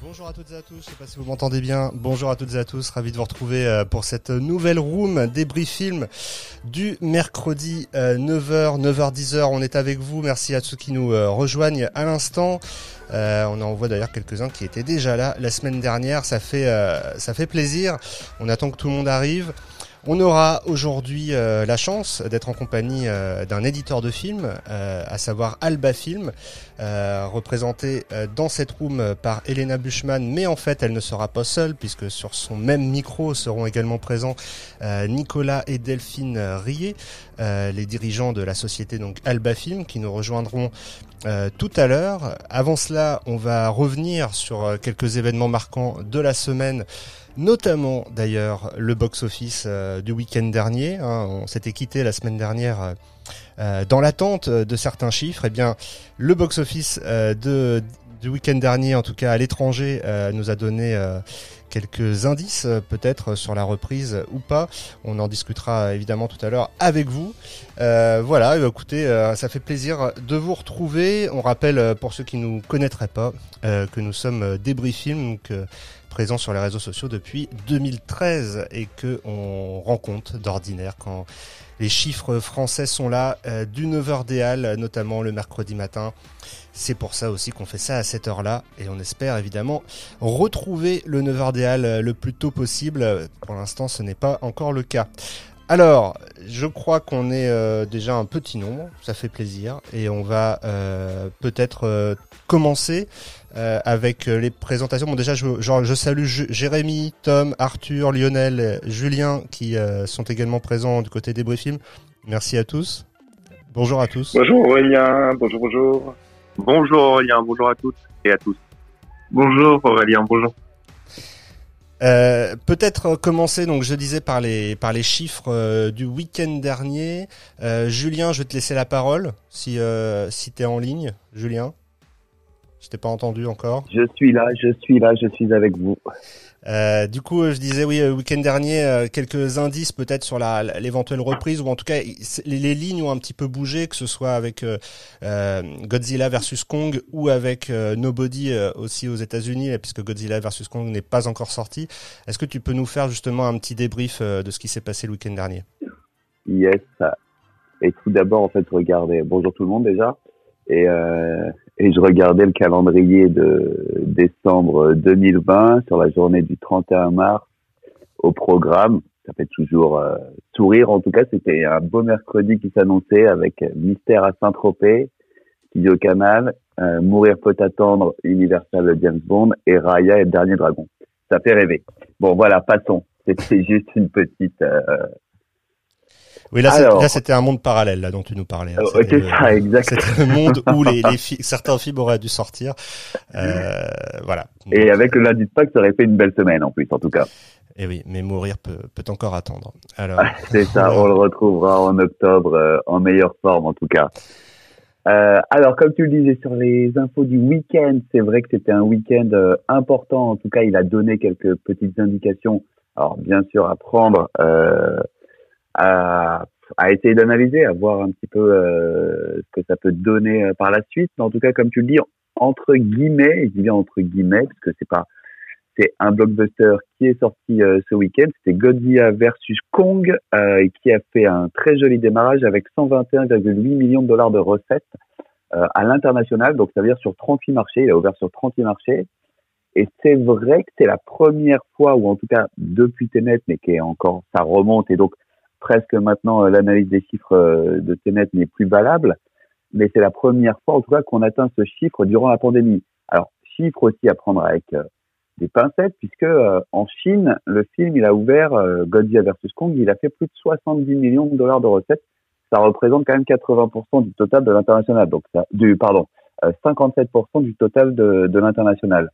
Bonjour. À toutes et à tous, je sais pas si vous m'entendez bien. Bonjour à toutes et à tous, ravi de vous retrouver euh, pour cette nouvelle room débrief film du mercredi 9h, 9h10h. On est avec vous, merci à ceux qui nous euh, rejoignent à l'instant. Euh, on en voit d'ailleurs quelques-uns qui étaient déjà là la semaine dernière, ça fait plaisir. On attend que tout le monde arrive. On aura aujourd'hui euh, la chance d'être en compagnie euh, d'un éditeur de films, euh, à savoir Alba Film, représenté dans cette room par Elena Buchmann, mais en fait elle ne sera pas seule puisque sur son même micro seront également présents Nicolas et Delphine Rier, les dirigeants de la société donc Alba Film, qui nous rejoindront tout à l'heure. Avant cela, on va revenir sur quelques événements marquants de la semaine notamment d'ailleurs le box-office euh, du week-end dernier. Hein. on s'était quitté la semaine dernière euh, euh, dans l'attente de certains chiffres. Eh bien, le box-office de du week-end dernier, en tout cas à l'étranger, nous a donné quelques indices peut-être sur la reprise ou pas. On en discutera évidemment tout à l'heure avec vous. voilà, écoutez, ça fait plaisir de vous retrouver. On rappelle pour ceux qui nous connaîtraient pas que nous sommes Débris présent sur les réseaux sociaux depuis 2013 et que on rend compte d'ordinaire quand les chiffres français sont là euh, du 9h des Halles, notamment le mercredi matin. C'est pour ça aussi qu'on fait ça à cette heure-là et on espère évidemment retrouver le 9h des Halles le plus tôt possible. Pour l'instant, ce n'est pas encore le cas. Alors, je crois qu'on est euh, déjà un petit nombre, ça fait plaisir, et on va euh, peut-être euh, commencer avec les présentations. Bon, déjà, je, genre, je salue Jérémy, Tom, Arthur, Lionel, Julien, qui sont également présents du côté des Films. Merci à tous. Bonjour à tous. Bonjour Aurélien, bonjour, bonjour. Bonjour Aurélien, bonjour à toutes et à tous. Bonjour Aurélien, bonjour. Euh, peut-être commencer, donc je disais par les par les chiffres euh, du week-end dernier. Euh, Julien, je vais te laisser la parole si si t'es en ligne, Julien? Je t'ai pas entendu encore. Je suis là, je suis là, je suis avec vous. Euh, du coup, je disais oui, le week-end dernier, euh, quelques indices peut-être sur la, l'éventuelle reprise, ou en tout cas, les, lignes ont un petit peu bougé, que ce soit avec euh, Godzilla versus Kong ou avec Nobody aussi aux États-Unis, puisque Godzilla versus Kong n'est pas encore sorti. Est-ce que tu peux nous faire justement un petit débrief de ce qui s'est passé le week-end dernier? Yes. Et tout d'abord, en fait, regardez. Bonjour tout le monde déjà. Et, euh, et je regardais le calendrier de décembre 2020 sur la journée du 31 mars au programme. Ça fait toujours euh, sourire. En tout cas, c'était un beau mercredi qui s'annonçait avec Mystère à Saint-Tropez, Studio Canal, euh, Mourir peut attendre, Universal James Bond et Raya et le Dernier Dragon. Ça fait rêver. Bon, voilà, passons. C'était juste une petite euh, oui, là, c'était un monde parallèle là dont tu nous parlais. Hein. Oh, c'était ça, exactement. C'était le monde où les, les certains films auraient dû sortir. Euh, voilà. Et avec le lundi de Pâques, ça aurait fait une belle semaine en plus, en tout cas. Et eh oui, mais mourir peut, peut encore attendre. Alors, c'est ça, on le retrouvera en octobre euh, en meilleure forme en tout cas. Euh, alors, comme tu le disais sur les infos du week-end, c'est vrai que c'était un week-end euh, important. En tout cas, il a donné quelques petites indications. Alors, bien sûr, à prendre à, à essayer d'analyser, à voir un petit peu euh, ce que ça peut donner euh, par la suite. Mais en tout cas, comme tu le dis, entre guillemets, je dis bien entre guillemets, parce que c'est pas, c'est un blockbuster qui est sorti euh, ce week-end. C'était Godzilla versus Kong, euh, qui a fait un très joli démarrage avec 121,8 millions de dollars de recettes à l'international. Donc, ça veut dire sur 38 marchés. Il a ouvert sur 38 marchés. Et c'est vrai que c'est la première fois, ou en tout cas depuis Tenet, mais qui est encore, ça remonte. Et donc, presque maintenant euh, l'analyse des chiffres euh, de Tenet n'est plus valable, mais c'est la première fois en tout cas qu'on atteint ce chiffre durant la pandémie. Alors chiffre aussi à prendre avec euh, des pincettes puisque en Chine le film il a ouvert Godzilla versus Kong il a fait plus de 70 millions de dollars de recettes. Ça représente quand même 80% du total de l'international. Donc ça, du pardon 57% du total de, de l'international.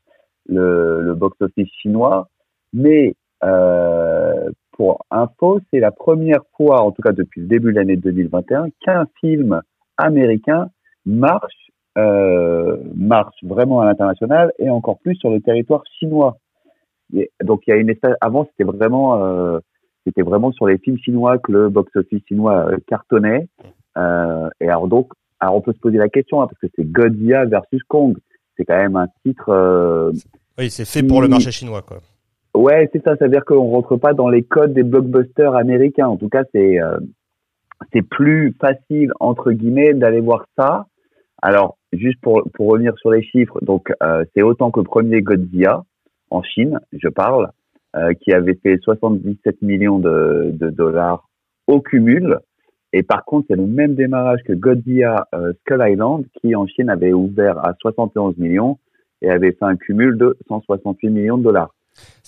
Le, le box office chinois mais euh, pour info, c'est la première fois, en tout cas depuis le début de l'année 2021, qu'un film américain marche, euh, marche vraiment à l'international et encore plus sur le territoire chinois. donc il y a une avant c'était vraiment euh, c'était vraiment sur les films chinois que le box-office chinois euh, cartonnait. Euh, et alors donc alors on peut se poser la question hein, parce que c'est Godzilla versus Kong. c'est quand même un titre. oui, c'est fait pour le marché chinois, quoi. Ouais, c'est ça. Ça veut dire qu'on rentre pas dans les codes des blockbusters américains. En tout cas, c'est c'est plus facile entre guillemets d'aller voir ça. Alors, juste pour pour revenir sur les chiffres, donc c'est autant que le premier Godzilla en Chine, je parle, qui avait fait 77 millions de, de dollars au cumul. Et par contre, c'est le même démarrage que Godzilla euh, Skull Island, qui en Chine avait ouvert à 71 millions et avait fait un cumul de 168 millions de dollars.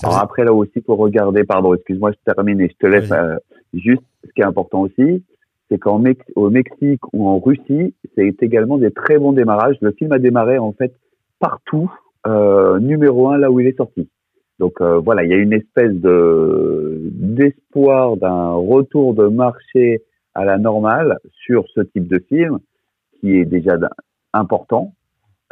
Alors après, là aussi, pour regarder, pardon, excuse-moi, je termine et je te laisse euh, juste ce qui est important aussi, c'est qu'au Mexique ou en Russie, c'est également des très bons démarrages. Le film a démarré en fait partout, euh, numéro un là où il est sorti. Donc euh, voilà, il y a une espèce de d'espoir d'un retour de marché à la normale sur ce type de film qui est déjà important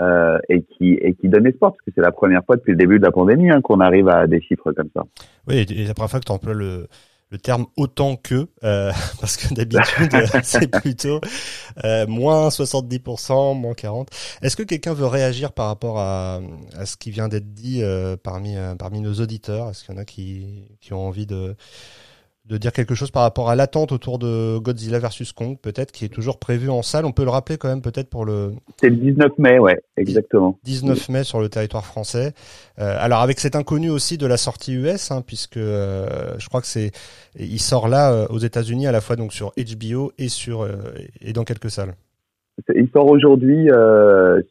euh, et qui et qui donne espoir parce que c'est la première fois depuis le début de la pandémie hein, qu'on arrive à des chiffres comme ça. Oui, et la première fois que tu emploies le le terme autant que, euh, parce que d'habitude c'est plutôt euh, moins 70%, moins 40%. Est-ce que quelqu'un veut réagir par rapport à, à ce qui vient d'être dit euh, parmi, euh, parmi nos auditeurs? Est-ce qu'il y en a qui, qui ont envie de, de dire quelque chose par rapport à l'attente autour de Godzilla versus Kong, peut-être, qui est toujours prévu en salle. On peut le rappeler quand même peut-être pour le... C'est le 19 mai, ouais, exactement. 19 mai sur le territoire français. Euh, alors avec cet inconnu aussi de la sortie US, hein, puisque euh, je crois que c'est... Il sort là euh, aux États-Unis à la fois donc sur HBO et sur et dans quelques salles. Il sort aujourd'hui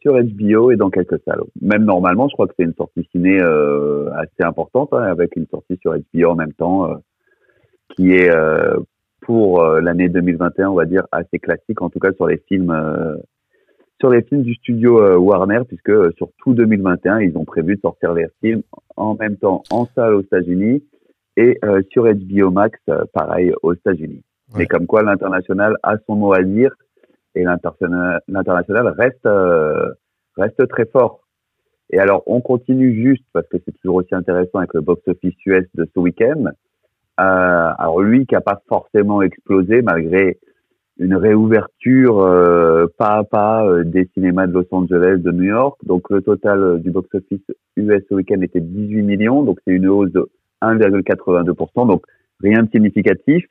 sur HBO et dans quelques salles. Même normalement, je crois que c'est une sortie ciné assez importante, hein, avec une sortie sur HBO en même temps qui est euh, pour euh, l'année 2021, on va dire assez classique, en tout cas sur les films euh, sur les films du studio Warner, puisque sur tout 2021, ils ont prévu de sortir les films en même temps en salle aux États-Unis et sur HBO Max, pareil aux États-Unis. Mais comme quoi, l'international a son mot à dire et l'international reste reste très fort. Et alors, on continue juste parce que c'est toujours aussi intéressant avec le box-office US de ce week-end. Euh, alors lui qui a pas forcément explosé malgré une réouverture euh, pas à pas euh, des cinémas de Los Angeles, de New York. Donc le total du box-office US au week-end était 18 millions, donc c'est une hausse de 1,82%, donc rien de significatif.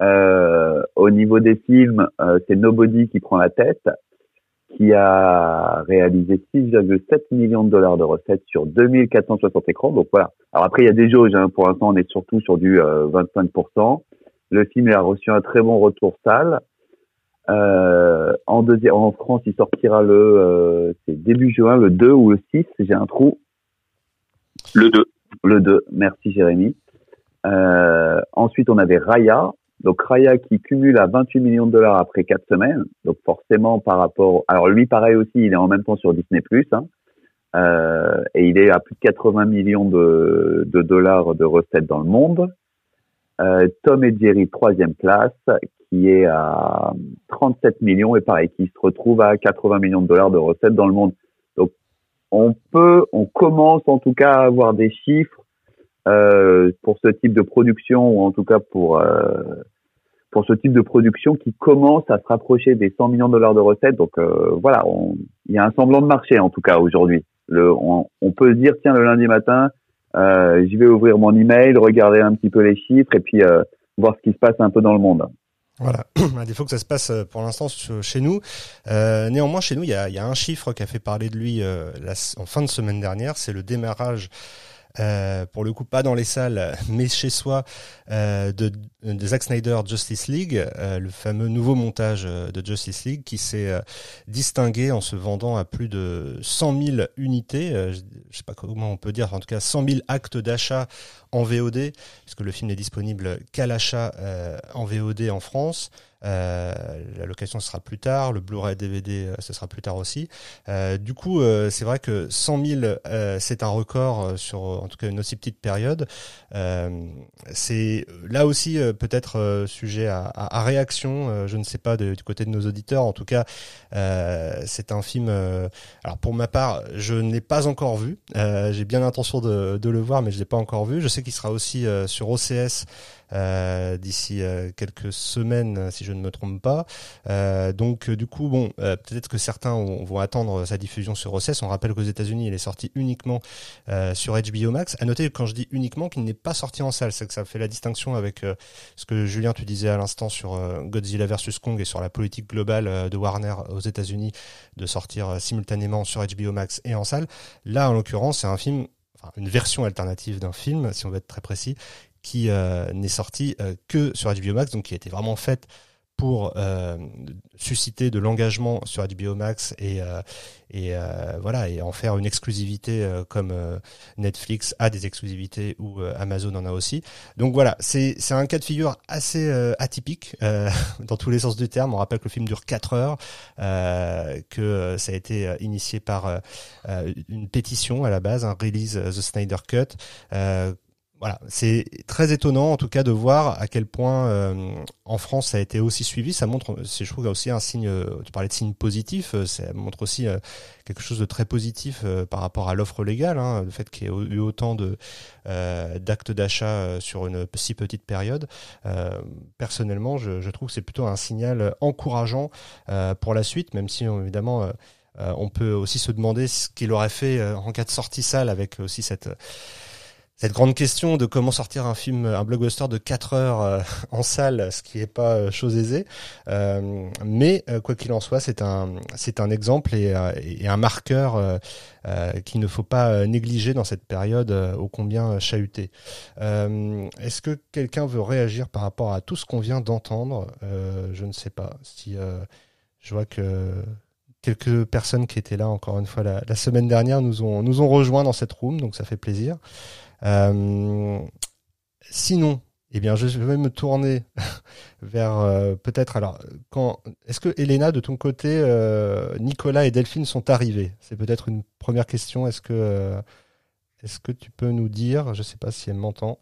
Euh, au niveau des films, c'est Nobody qui prend la tête, qui a réalisé 6,7 millions de dollars de recettes sur 2460 écrans. Donc voilà. Alors après, il y a des jauges. Hein. Pour l'instant, on est surtout sur du 25%. Euh, le film a reçu un très bon retour salle. Euh, en, deuxième, en France, il sortira le euh, début juin, le 2 ou le 6. J'ai un trou. Le 2. Le 2. Merci Jérémy. Euh, ensuite, on avait Raya, donc Raya qui cumule à 28 millions de dollars après quatre semaines. Donc forcément par rapport, alors lui pareil aussi, il est en même temps sur Disney hein, euh, et il est à plus de 80 millions de, de dollars de recettes dans le monde. Euh, Tom et Jerry troisième place qui est à 37 millions et pareil qui se retrouve à 80 millions de dollars de recettes dans le monde. Donc on peut, on commence en tout cas à avoir des chiffres euh, pour ce type de production ou en tout cas pour euh, pour ce type de production qui commence à se rapprocher des 100 millions de dollars de recettes. Donc euh, voilà, il y a un semblant de marché en tout cas aujourd'hui. On, peut se dire tiens le lundi matin, euh, je vais ouvrir mon email, regarder un petit peu les chiffres et puis voir ce qui se passe un peu dans le monde. Voilà, à défaut que ça se passe pour l'instant chez nous. Euh, néanmoins, chez nous, il y a, un chiffre qui a fait parler de lui en fin de semaine dernière, c'est le démarrage euh, pour le coup pas dans les salles, mais chez soi, euh, de, de, Zack Snyder Justice League, euh, le fameux nouveau montage de Justice League qui s'est distingué en se vendant à plus de 100 000 unités, je, je sais pas comment on peut dire, en tout cas 100 000 actes d'achat en VOD, puisque le film n'est disponible qu'à l'achat en VOD en France. Euh, la location sera plus tard, le Blu-ray DVD euh, ce sera plus tard aussi. Euh, du coup, c'est vrai que 100 000 c'est un record sur en tout cas une aussi petite période. c'est là aussi peut-être sujet à, à, réaction. je ne sais pas du côté de nos auditeurs. En tout cas, c'est un film. alors pour ma part, je n'ai pas encore vu. J'ai bien l'intention de, de, le voir, mais je l'ai pas encore vu. Je sais qu'il sera aussi sur OCS. Euh, d'ici quelques semaines, si je ne me trompe pas. donc du coup, bon, peut-être que certains vont attendre sa diffusion sur OCS. On rappelle qu'aux États-Unis, il est sorti uniquement sur HBO Max. À noter quand je dis uniquement qu'il n'est pas sorti en salle, c'est que ça fait la distinction avec ce que Julien tu disais à l'instant sur Godzilla vs Kong et sur la politique globale de Warner aux États-Unis de sortir simultanément sur HBO Max et en salle. Là, en l'occurrence, c'est un film, enfin, une version alternative d'un film, si on veut être très précis, qui euh, n'est sorti euh, que sur HBO Max, donc qui a été vraiment faite pour euh, susciter de l'engagement sur HBO Max et voilà et en faire une exclusivité comme Netflix a des exclusivités ou Amazon en a aussi. Donc voilà, c'est c'est un cas de figure assez atypique dans tous les sens du terme. On rappelle que le film dure 4 heures, que ça a été initié par une pétition à la base, un release the Snyder Cut voilà, c'est très étonnant en tout cas de voir à quel point euh, en France ça a été aussi suivi. Ça montre, je trouve, aussi un signe. Euh, tu parlais de signe positif, euh, ça montre aussi quelque chose de très positif par rapport à l'offre légale, hein, le fait qu'il y ait eu autant de d'actes d'achat sur une si petite période. personnellement, je, je, trouve que c'est plutôt un signal encourageant pour la suite, même si évidemment. on peut aussi se demander ce qu'il aurait fait en cas de sortie salle avec aussi cette cette grande question de comment sortir un film, un blockbuster de 4 heures euh, en salle, ce qui n'est pas euh, chose aisée. Euh, mais quoi qu'il en soit, c'est un, c'est un exemple et, et un marqueur qu'il ne faut pas négliger dans cette période ô combien chahutée. Est-ce que quelqu'un veut réagir par rapport à tout ce qu'on vient d'entendre? Je ne sais pas. Si je vois que quelques personnes qui étaient là encore une fois la, la, semaine dernière nous ont nous ont rejoints dans cette room, donc ça fait plaisir. Euh, sinon, eh bien, je vais me tourner vers euh, peut-être. Alors, quand est-ce que Elena, de ton côté, euh, Nicolas et Delphine sont arrivés? C'est peut-être une première question. Est-ce que est-ce que tu peux nous dire Je ne sais pas si elle m'entend.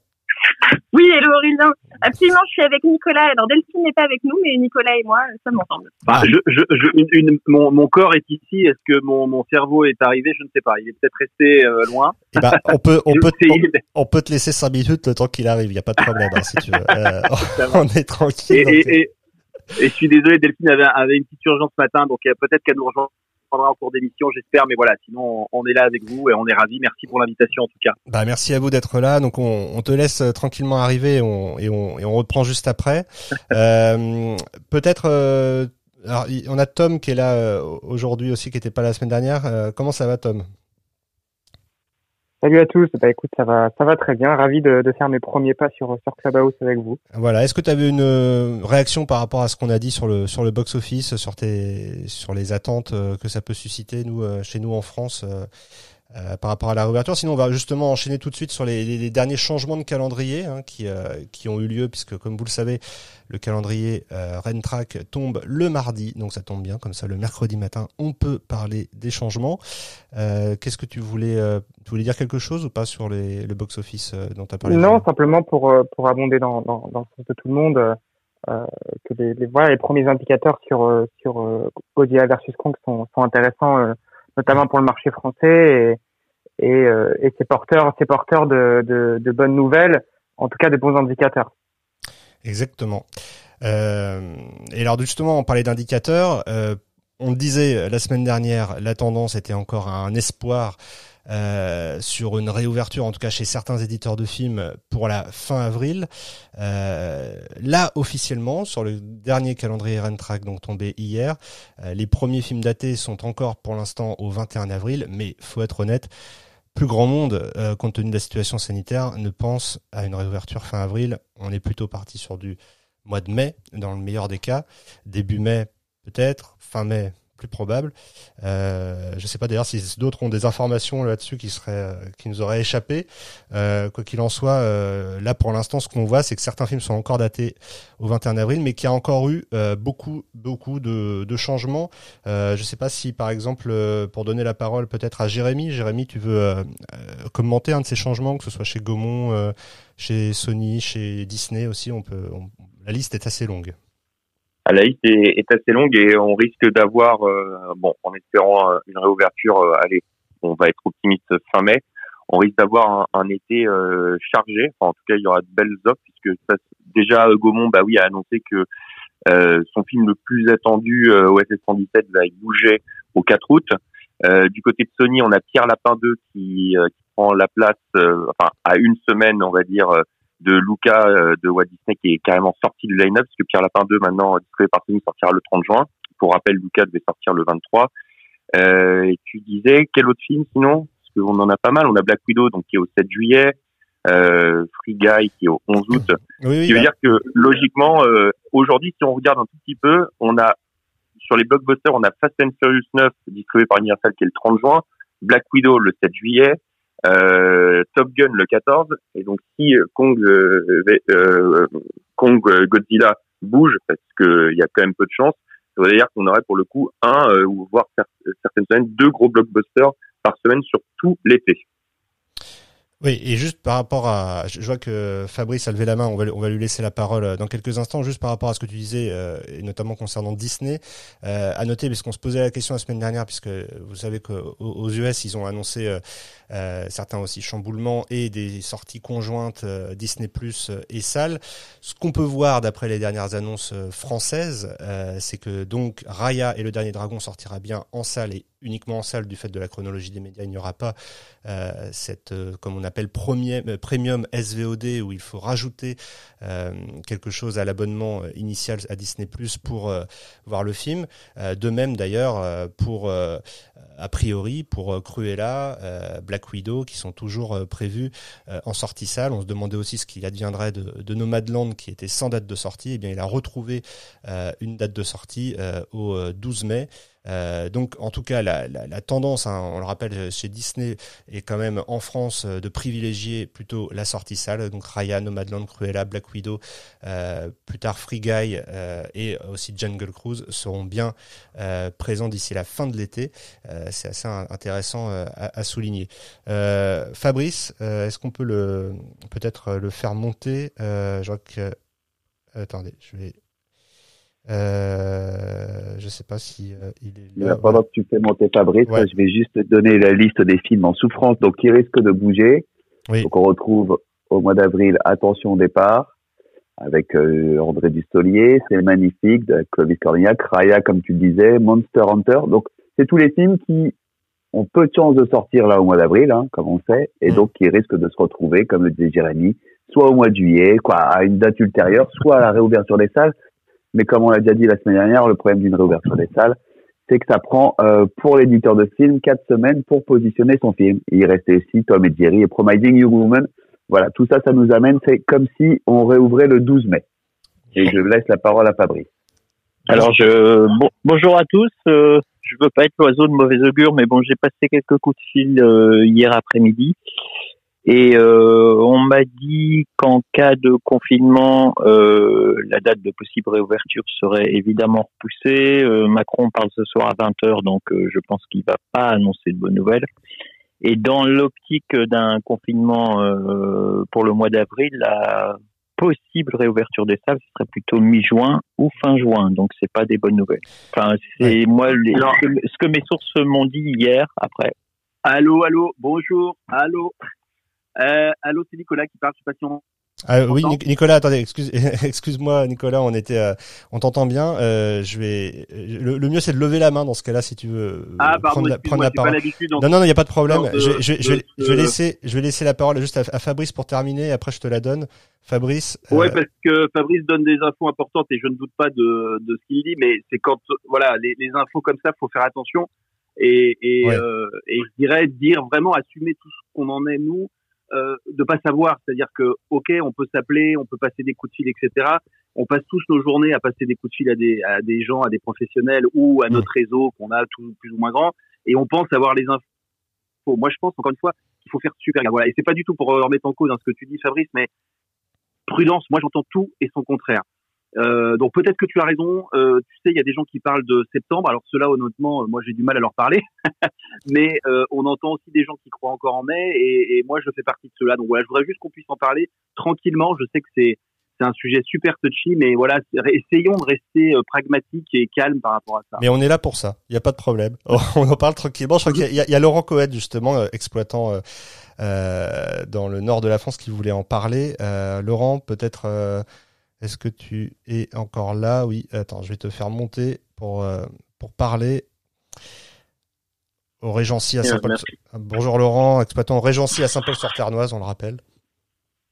Oui, hello Aurélien. Absolument, je suis avec Nicolas. Alors Delphine n'est pas avec nous, mais Nicolas et moi ça ensemble. Bah, je, je, je, une, mon, mon, corps est ici. Est-ce que mon, mon cerveau est arrivé? Je ne sais pas. Il est peut-être resté euh, loin. Eh ben, on peut, on peut, on, peut te laisser cinq minutes le temps qu'il arrive. Il n'y a pas de problème hein, si tu veux. Euh, on est tranquille. Et, et, et, et, je suis désolé, Delphine avait, avait une petite urgence ce matin, donc euh, peut-être qu'elle nous rejoint prendra en cours d'émission, j'espère. Mais voilà, sinon on est là avec vous et on est ravis. Merci pour l'invitation en tout cas. Bah merci à vous d'être là. Donc on, on, te laisse euh, tranquillement arriver et on, et on, et on reprend juste après. euh, Peut-être. Euh, alors on a Tom qui est là aujourd'hui aussi, qui n'était pas la semaine dernière. comment ça va, Tom? Salut à tous. Bah écoute, ça va, ça va très bien. Ravi de, de faire mes premiers pas sur sur Clubhouse avec vous. Voilà. Est-ce que tu avais une euh, réaction par rapport à ce qu'on a dit sur le sur le box office, sur tes sur les attentes euh, que ça peut susciter nous euh, chez nous en France euh, par rapport à la réouverture. Sinon, on va justement enchaîner tout de suite sur les, les, derniers changements de calendrier hein, qui, euh, qui ont eu lieu, puisque comme vous le savez, le calendrier euh, Rentrack tombe le mardi, donc ça tombe bien, comme ça le mercredi matin, on peut parler des changements. Euh, Qu'est-ce que tu voulais, tu voulais dire quelque chose ou pas sur les, le box-office dont tu as parlé Non, simplement pour, pour abonder dans, dans, dans, le sens de tout le monde. que les, les, voilà, les premiers indicateurs sur sur Godzilla versus Kong sont, sont intéressants notamment pour le marché français et, et, euh, et de, de, bonnes nouvelles, en tout cas de bons indicateurs. Exactement. Euh, et alors justement, on parlait d'indicateurs. Euh, on le disait la semaine dernière, la tendance était encore un espoir euh, sur une réouverture, en tout cas chez certains éditeurs de films, pour la fin avril. Euh, là, officiellement, sur le dernier calendrier Rentrack, donc tombé hier, euh, les premiers films datés sont encore pour l'instant au 21 avril, mais faut être honnête, plus grand monde, compte tenu de la situation sanitaire, ne pense à une réouverture fin avril. On est plutôt parti sur du mois de mai, dans le meilleur des cas. Début mai, peut-être. Fin mai, plus probable. Euh, je ne sais pas d'ailleurs si d'autres ont des informations là-dessus qui seraient, euh, qui nous auraient échappé. Euh, quoi qu'il en soit, euh, là pour l'instant, ce qu'on voit, c'est que certains films sont encore datés au 21 avril, mais qu'il y a encore eu euh, beaucoup, beaucoup de, de changements. je ne sais pas si, par exemple, pour donner la parole peut-être à Jérémy, Jérémy, tu veux commenter un de ces changements, que ce soit chez Gaumont, chez Sony, chez Disney aussi. On peut, la liste est assez longue la liste est, est, assez longue et on risque d'avoir, euh, bon, en espérant euh, une réouverture, euh, allez, on va être optimiste fin mai, on risque d'avoir un, été chargé. Enfin, en tout cas, il y aura de belles offres puisque ça, déjà Gaumont, bah oui, a annoncé que son film le plus attendu, OSS 117, va y bouger au 4 août. du côté de Sony, on a Pierre Lapin 2 qui, qui prend la place, enfin à une semaine, on va dire, de Luca de Walt Disney qui est carrément sorti du line-up, parce que Pierre Lapin 2, maintenant distribué par Sony, sortira le 30 juin. Pour rappel, Luca devait sortir le 23. Euh, et tu disais, quel autre film sinon? Parce qu'on en a pas mal. On a Black Widow, donc qui est au 7 juillet. Euh, Free Guy qui est au 11 août. Oui, ce qui veut dire que logiquement, euh, aujourd'hui, si on regarde un tout petit peu, on a sur les blockbusters, on a Fast and Furious 9 distribué par Universal qui est le 30 juin, Black Widow le 7 juillet, euh, Top Gun le 14. Et donc si Kong, euh, euh, Kong Godzilla bouge, parce qu'il y a quand même peu de chance, ça veut dire qu'on aurait pour le coup un euh, ou voire certaines semaines deux gros blockbusters par semaine sur tout l'été. Oui, et juste par rapport à, je vois que Fabrice a levé la main, on va, lui laisser la parole euh, dans quelques instants, juste par rapport à ce que tu disais, euh, et notamment concernant Disney, euh, à noter, puisqu'on se posait la question la semaine dernière, puisque vous savez qu'aux US, ils ont annoncé certains aussi chamboulements et des sorties conjointes Disney Plus et Salle. Ce qu'on peut voir d'après les dernières annonces françaises, c'est que donc Raya et le Dernier Dragon sortira bien en salle et uniquement en salle du fait de la chronologie des médias. Il n'y aura pas euh, cette, euh, comme on appelle, euh, premium SVOD où il faut rajouter quelque chose à l'abonnement initial à Disney Plus pour voir le film. de même d'ailleurs pour a priori pour Cruella, Black Widow qui sont toujours prévus en sortie salle. On se demandait aussi ce qu'il adviendrait de, de Nomadland qui était sans date de sortie. Eh bien, il a retrouvé une date de sortie au 12 mai. Euh, donc, en tout cas, la, la, la tendance, hein, on le rappelle, chez Disney est quand même en France euh, de privilégier plutôt la sortie salle. Donc, Raya, Nomadland, Cruella, Black Widow, euh, plus tard Free Guy euh, et aussi Jungle Cruise seront bien euh, présents d'ici la fin de l'été. C'est assez intéressant à, à, souligner. Fabrice, est-ce qu'on peut le peut-être le faire monter? Que attendez, je vais euh, je sais pas si euh, il est là. Pendant que tu fais monter Fabrice, je vais juste donner la liste des films en souffrance, donc qui risquent de bouger. Oui. Donc on retrouve au mois d'avril Attention au départ avec euh, André Dustolier, c'est magnifique, de Clovis Cornillac, Raya comme tu disais, Monster Hunter. Donc c'est tous les films qui ont peu de chances de sortir là au mois d'avril, hein, comme on sait, et mm. donc qui risquent de se retrouver, comme le disait Jérémy, soit au mois de juillet, quoi, à une date ultérieure, soit à la réouverture des salles. Mais comme on l'a déjà dit la semaine dernière, le problème d'une réouverture des salles, c'est que ça prend euh, pour l'éditeur de film quatre semaines pour positionner son film. il restait aussi Tom et Jerry et Promising Young Woman. Voilà, tout ça, ça nous amène, c'est comme si on réouvrait le 12 mai. Et je laisse la parole à Fabrice. Alors, je, bon, bonjour à tous. Euh, je veux pas être l'oiseau de mauvais augure, mais bon, j'ai passé quelques coups de fil euh, hier après-midi et euh, on m'a dit qu'en cas de confinement, euh, la date de possible réouverture serait évidemment repoussée. Euh, Macron parle ce soir à 20h, donc euh, je pense qu'il va pas annoncer de bonnes nouvelles. Et dans l'optique d'un confinement euh, pour le mois d'avril, la possible réouverture des salles ce serait plutôt mi-juin ou fin juin. Donc c'est pas des bonnes nouvelles. Enfin, c'est moi ce que mes sources m'ont dit hier après. Allô, allô, bonjour, allô. Euh, allô, c'est Nicolas qui parle, je si on... Ah, oui, Nicolas, attendez, excuse, excuse-moi, Nicolas, on était, euh, on t'entend bien. Euh, je vais, le, mieux c'est de lever la main dans ce cas-là, si tu veux ah, prendre, la, prendre la parole. non, non, non, il n'y a pas de problème. je, je, je, je, vais laisser, je vais laisser la parole juste à, Fabrice pour terminer. Après, je te la donne, Fabrice. Ouais, parce que Fabrice donne des infos importantes et je ne doute pas de, de ce qu'il dit, mais c'est quand, voilà, les, les infos comme ça, faut faire attention et et, et je dirais dire vraiment assumer tout ce qu'on en est nous euh, de pas savoir, c'est-à-dire que ok, on peut s'appeler, on peut passer des coups de fil, etc. On passe tous nos journées à passer des coups de fil à des, à des gens, à des professionnels ou à notre réseau qu'on a tout plus ou moins grand, et on pense avoir les infos. Moi, je pense encore une fois qu'il faut faire super gaffe. Voilà, et c'est pas du tout pour remettre en cause hein, ce que tu dis, Fabrice, mais prudence. Moi, j'entends tout et son contraire. Euh, donc peut-être que tu as raison. Euh, tu sais, il y a des gens qui parlent de septembre. Alors cela, honnêtement, euh, moi j'ai du mal à leur parler. Mais on entend aussi des gens qui croient encore en mai, et, moi je fais partie de cela. Donc voilà, je voudrais juste qu'on puisse en parler tranquillement. Je sais que c'est c'est un sujet super touchy, mais voilà, essayons de rester pragmatiques et calmes par rapport à ça. Mais on est là pour ça, il n'y a pas de problème. on en parle tranquillement. Je crois qu'il y, a Laurent Coët, justement, exploitant dans le nord de la France, qui voulait en parler. Laurent, peut-être est-ce que tu es encore là? Oui, attends, je vais te faire monter pour, pour parler au Régency à Saint-Paul. Bonjour Laurent, exploitant au Régency à Saint-Paul-sur-Ternoise, on le rappelle.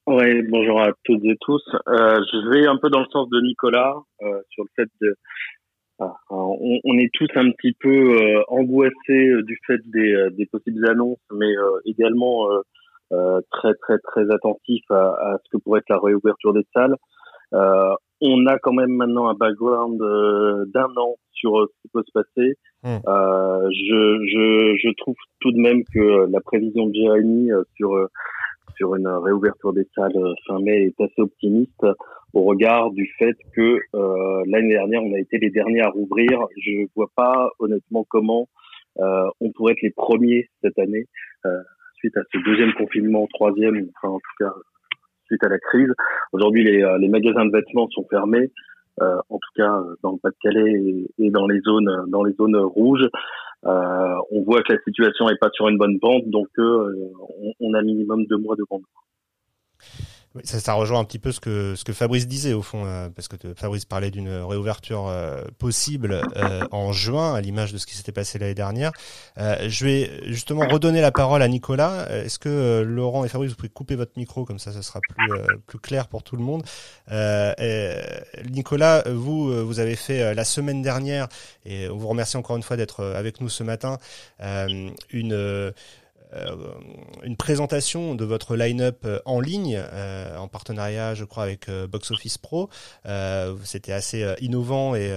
Oui, bonjour à toutes et tous. Euh, je vais un peu dans le sens de Nicolas euh, sur le fait de. Ah, on, on, est tous un petit peu euh, angoissés euh, du fait des, euh, des possibles annonces, mais également très très très attentifs à, à, ce que pourrait être la réouverture des salles. On a quand même maintenant un background d'un an sur ce qui peut se passer. Hmm. je, je, je trouve tout de même que la prévision de Jérémy sur sur une réouverture des salles euh, fin mai est assez optimiste au regard du fait que euh, l'année dernière on a été les derniers à rouvrir. Je vois pas honnêtement comment euh, on pourrait être les premiers cette année euh, suite à ce deuxième confinement, troisième, enfin en tout cas à la crise. Aujourd'hui les, euh, les magasins de vêtements sont fermés. Euh, en tout cas dans le Pas-de-Calais et, dans les zones dans les zones rouges. Euh, on voit que la situation n'est pas sur une bonne pente, donc euh, on, a minimum deux mois de nous. Ça, ça, rejoint un petit peu ce que ce que Fabrice disait au fond, euh, parce que Fabrice parlait d'une réouverture euh, possible euh, en juin, à l'image de ce qui s'était passé l'année dernière. je vais justement redonner la parole à Nicolas. Est-ce que Laurent et Fabrice, vous pouvez couper votre micro comme ça, ça sera plus plus clair pour tout le monde. Nicolas, vous vous avez fait la semaine dernière, et on vous remercie encore une fois d'être avec nous ce matin, une euh, une présentation de votre line-up euh, en ligne, euh, en partenariat, je crois, avec Box Office Pro. C'était assez innovant et,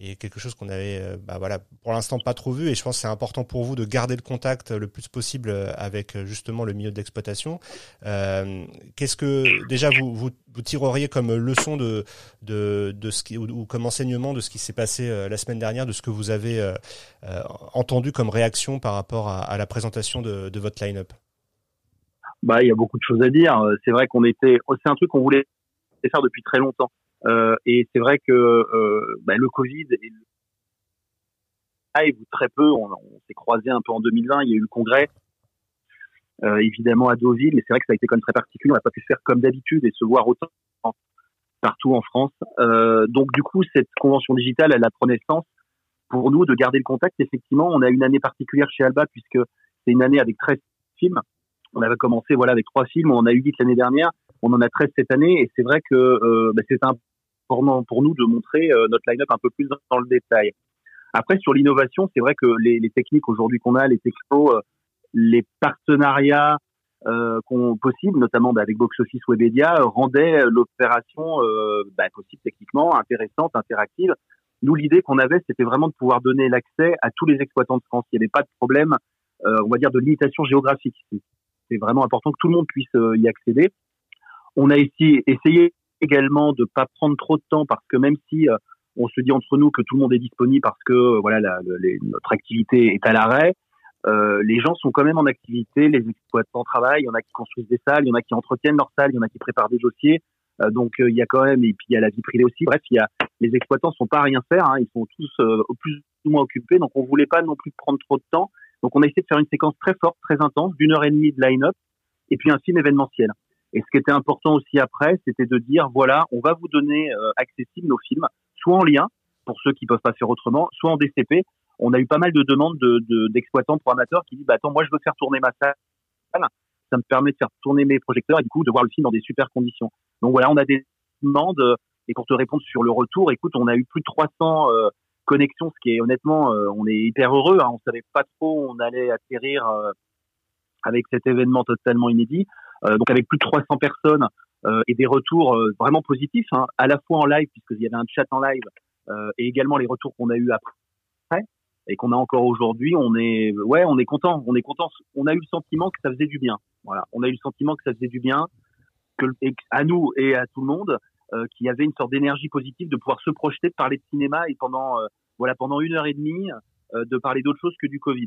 et, quelque chose qu'on avait, bah voilà, pour l'instant pas trop vu. Et je pense que c'est important pour vous de garder le contact le plus possible avec justement le milieu d'exploitation. Qu'est-ce que déjà vous, vous, vous, tireriez comme leçon de, de, ce qui ou, comme enseignement de ce qui s'est passé la semaine dernière, de ce que vous avez entendu comme réaction par rapport à, la présentation de votre line-up? Bah, il y a beaucoup de choses à dire. C'est vrai qu'on était, c'est un truc qu'on voulait faire depuis très longtemps. Euh, et c'est vrai que euh, bah, le Covid et très peu, on, s'est croisé un peu en 2020. Il y a eu le congrès, euh, évidemment à Deauville, mais c'est vrai que ça a été quand même très particulier. On n'a pas pu faire comme d'habitude et se voir autant partout en France. donc du coup, cette convention digitale, elle a pris naissance pour nous de garder le contact. Effectivement, on a une année particulière chez Alba puisque c'est une année avec 13 films. On avait commencé voilà avec trois films, on a eu 10 l'année dernière, on en a 13 cette année et c'est vrai que euh, bah, c'est important pour nous de montrer euh, notre line-up un peu plus dans, le détail. Après sur l'innovation, c'est vrai que les, les techniques aujourd'hui qu'on a, les technos, euh, les partenariats euh, possibles, notamment bah, avec Box Office Webedia, rendaient l'opération bah, possible techniquement, intéressante, interactive. Nous, l'idée qu'on avait, c'était vraiment de pouvoir donner l'accès à tous les exploitants de France. Il n'y avait pas de problème euh, on va dire, de limitation géographique. C'est vraiment important que tout le monde puisse euh, y accéder. On a essayé, essayé également de pas prendre trop de temps parce que même si euh, on se dit entre nous que tout le monde est disponible parce que voilà la, notre activité est à l'arrêt, euh, les gens sont quand même en activité, les exploitants travaillent, il y en a qui construisent des salles, il y en a qui entretiennent leurs salles, il y en a qui préparent des dossiers. Euh, donc il y a quand même et puis il y a la vie privée aussi. Bref, il y a les exploitants sont pas à rien faire, hein, ils sont tous au plus ou moins occupés. Donc on voulait pas non plus prendre trop de temps donc on a essayé de faire une séquence très forte, très intense, d'une heure et demie de line-up, et puis un film événementiel. Et ce qui était important aussi après, c'était de dire, voilà, on va vous donner euh, accessible nos films, soit en lien, pour ceux qui peuvent pas faire autrement, soit en DCP. On a eu pas mal de demandes d'exploitants de, pour amateurs qui disent, bah, attends, moi je veux faire tourner ma salle, ça me permet de faire tourner mes projecteurs et du coup de voir le film dans des super conditions. Donc voilà, on a des demandes, et pour te répondre sur le retour, écoute, on a eu plus de 300 euh, connexion, ce qui est honnêtement, euh, on est hyper heureux. Hein, on savait pas trop où on allait atterrir euh, avec cet événement totalement inédit. Euh, donc avec plus de 300 personnes et des retours vraiment positifs, hein, à la fois en live puisqu'il y avait un chat en live et également les retours qu'on a eu après et qu'on a encore aujourd'hui. On est, ouais, on est content. On est content. On a eu le sentiment que ça faisait du bien. Voilà, on a eu le sentiment que ça faisait du bien, que à nous et à tout le monde. Euh, qui avait une sorte d'énergie positive de pouvoir se projeter, de parler de cinéma et pendant euh, voilà pendant une heure et demie euh, de parler d'autre chose que du Covid.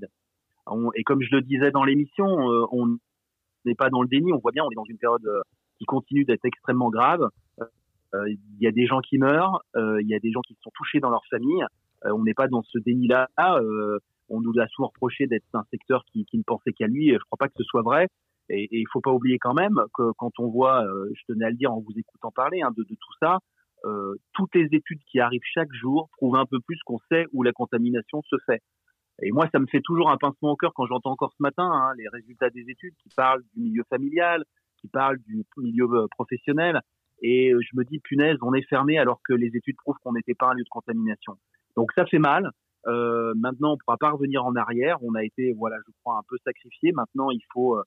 et comme je le disais dans l'émission, on n'est pas dans le déni, on voit bien, on est dans une période qui continue d'être extrêmement grave. Il y a des gens qui meurent, il y a des gens qui sont touchés dans leur famille. On n'est pas dans ce déni-là. on nous a souvent reproché d'être un secteur qui, ne pensait qu'à lui. Je crois pas que ce soit vrai. Et il faut pas oublier quand même que quand on voit, euh, je tenais à le dire en vous écoutant parler hein, de, tout ça, euh, toutes les études qui arrivent chaque jour prouvent un peu plus qu'on sait où la contamination se fait. Et moi, ça me fait toujours un pincement au cœur quand j'entends encore ce matin hein, les résultats des études qui parlent du milieu familial, qui parlent du milieu euh, professionnel. Et euh, je me dis, punaise, on est fermé alors que les études prouvent qu'on n'était pas un lieu de contamination. Donc ça fait mal. Euh, maintenant, on pourra pas revenir en arrière. On a été, voilà, je crois, un peu sacrifié. Maintenant, il faut, euh,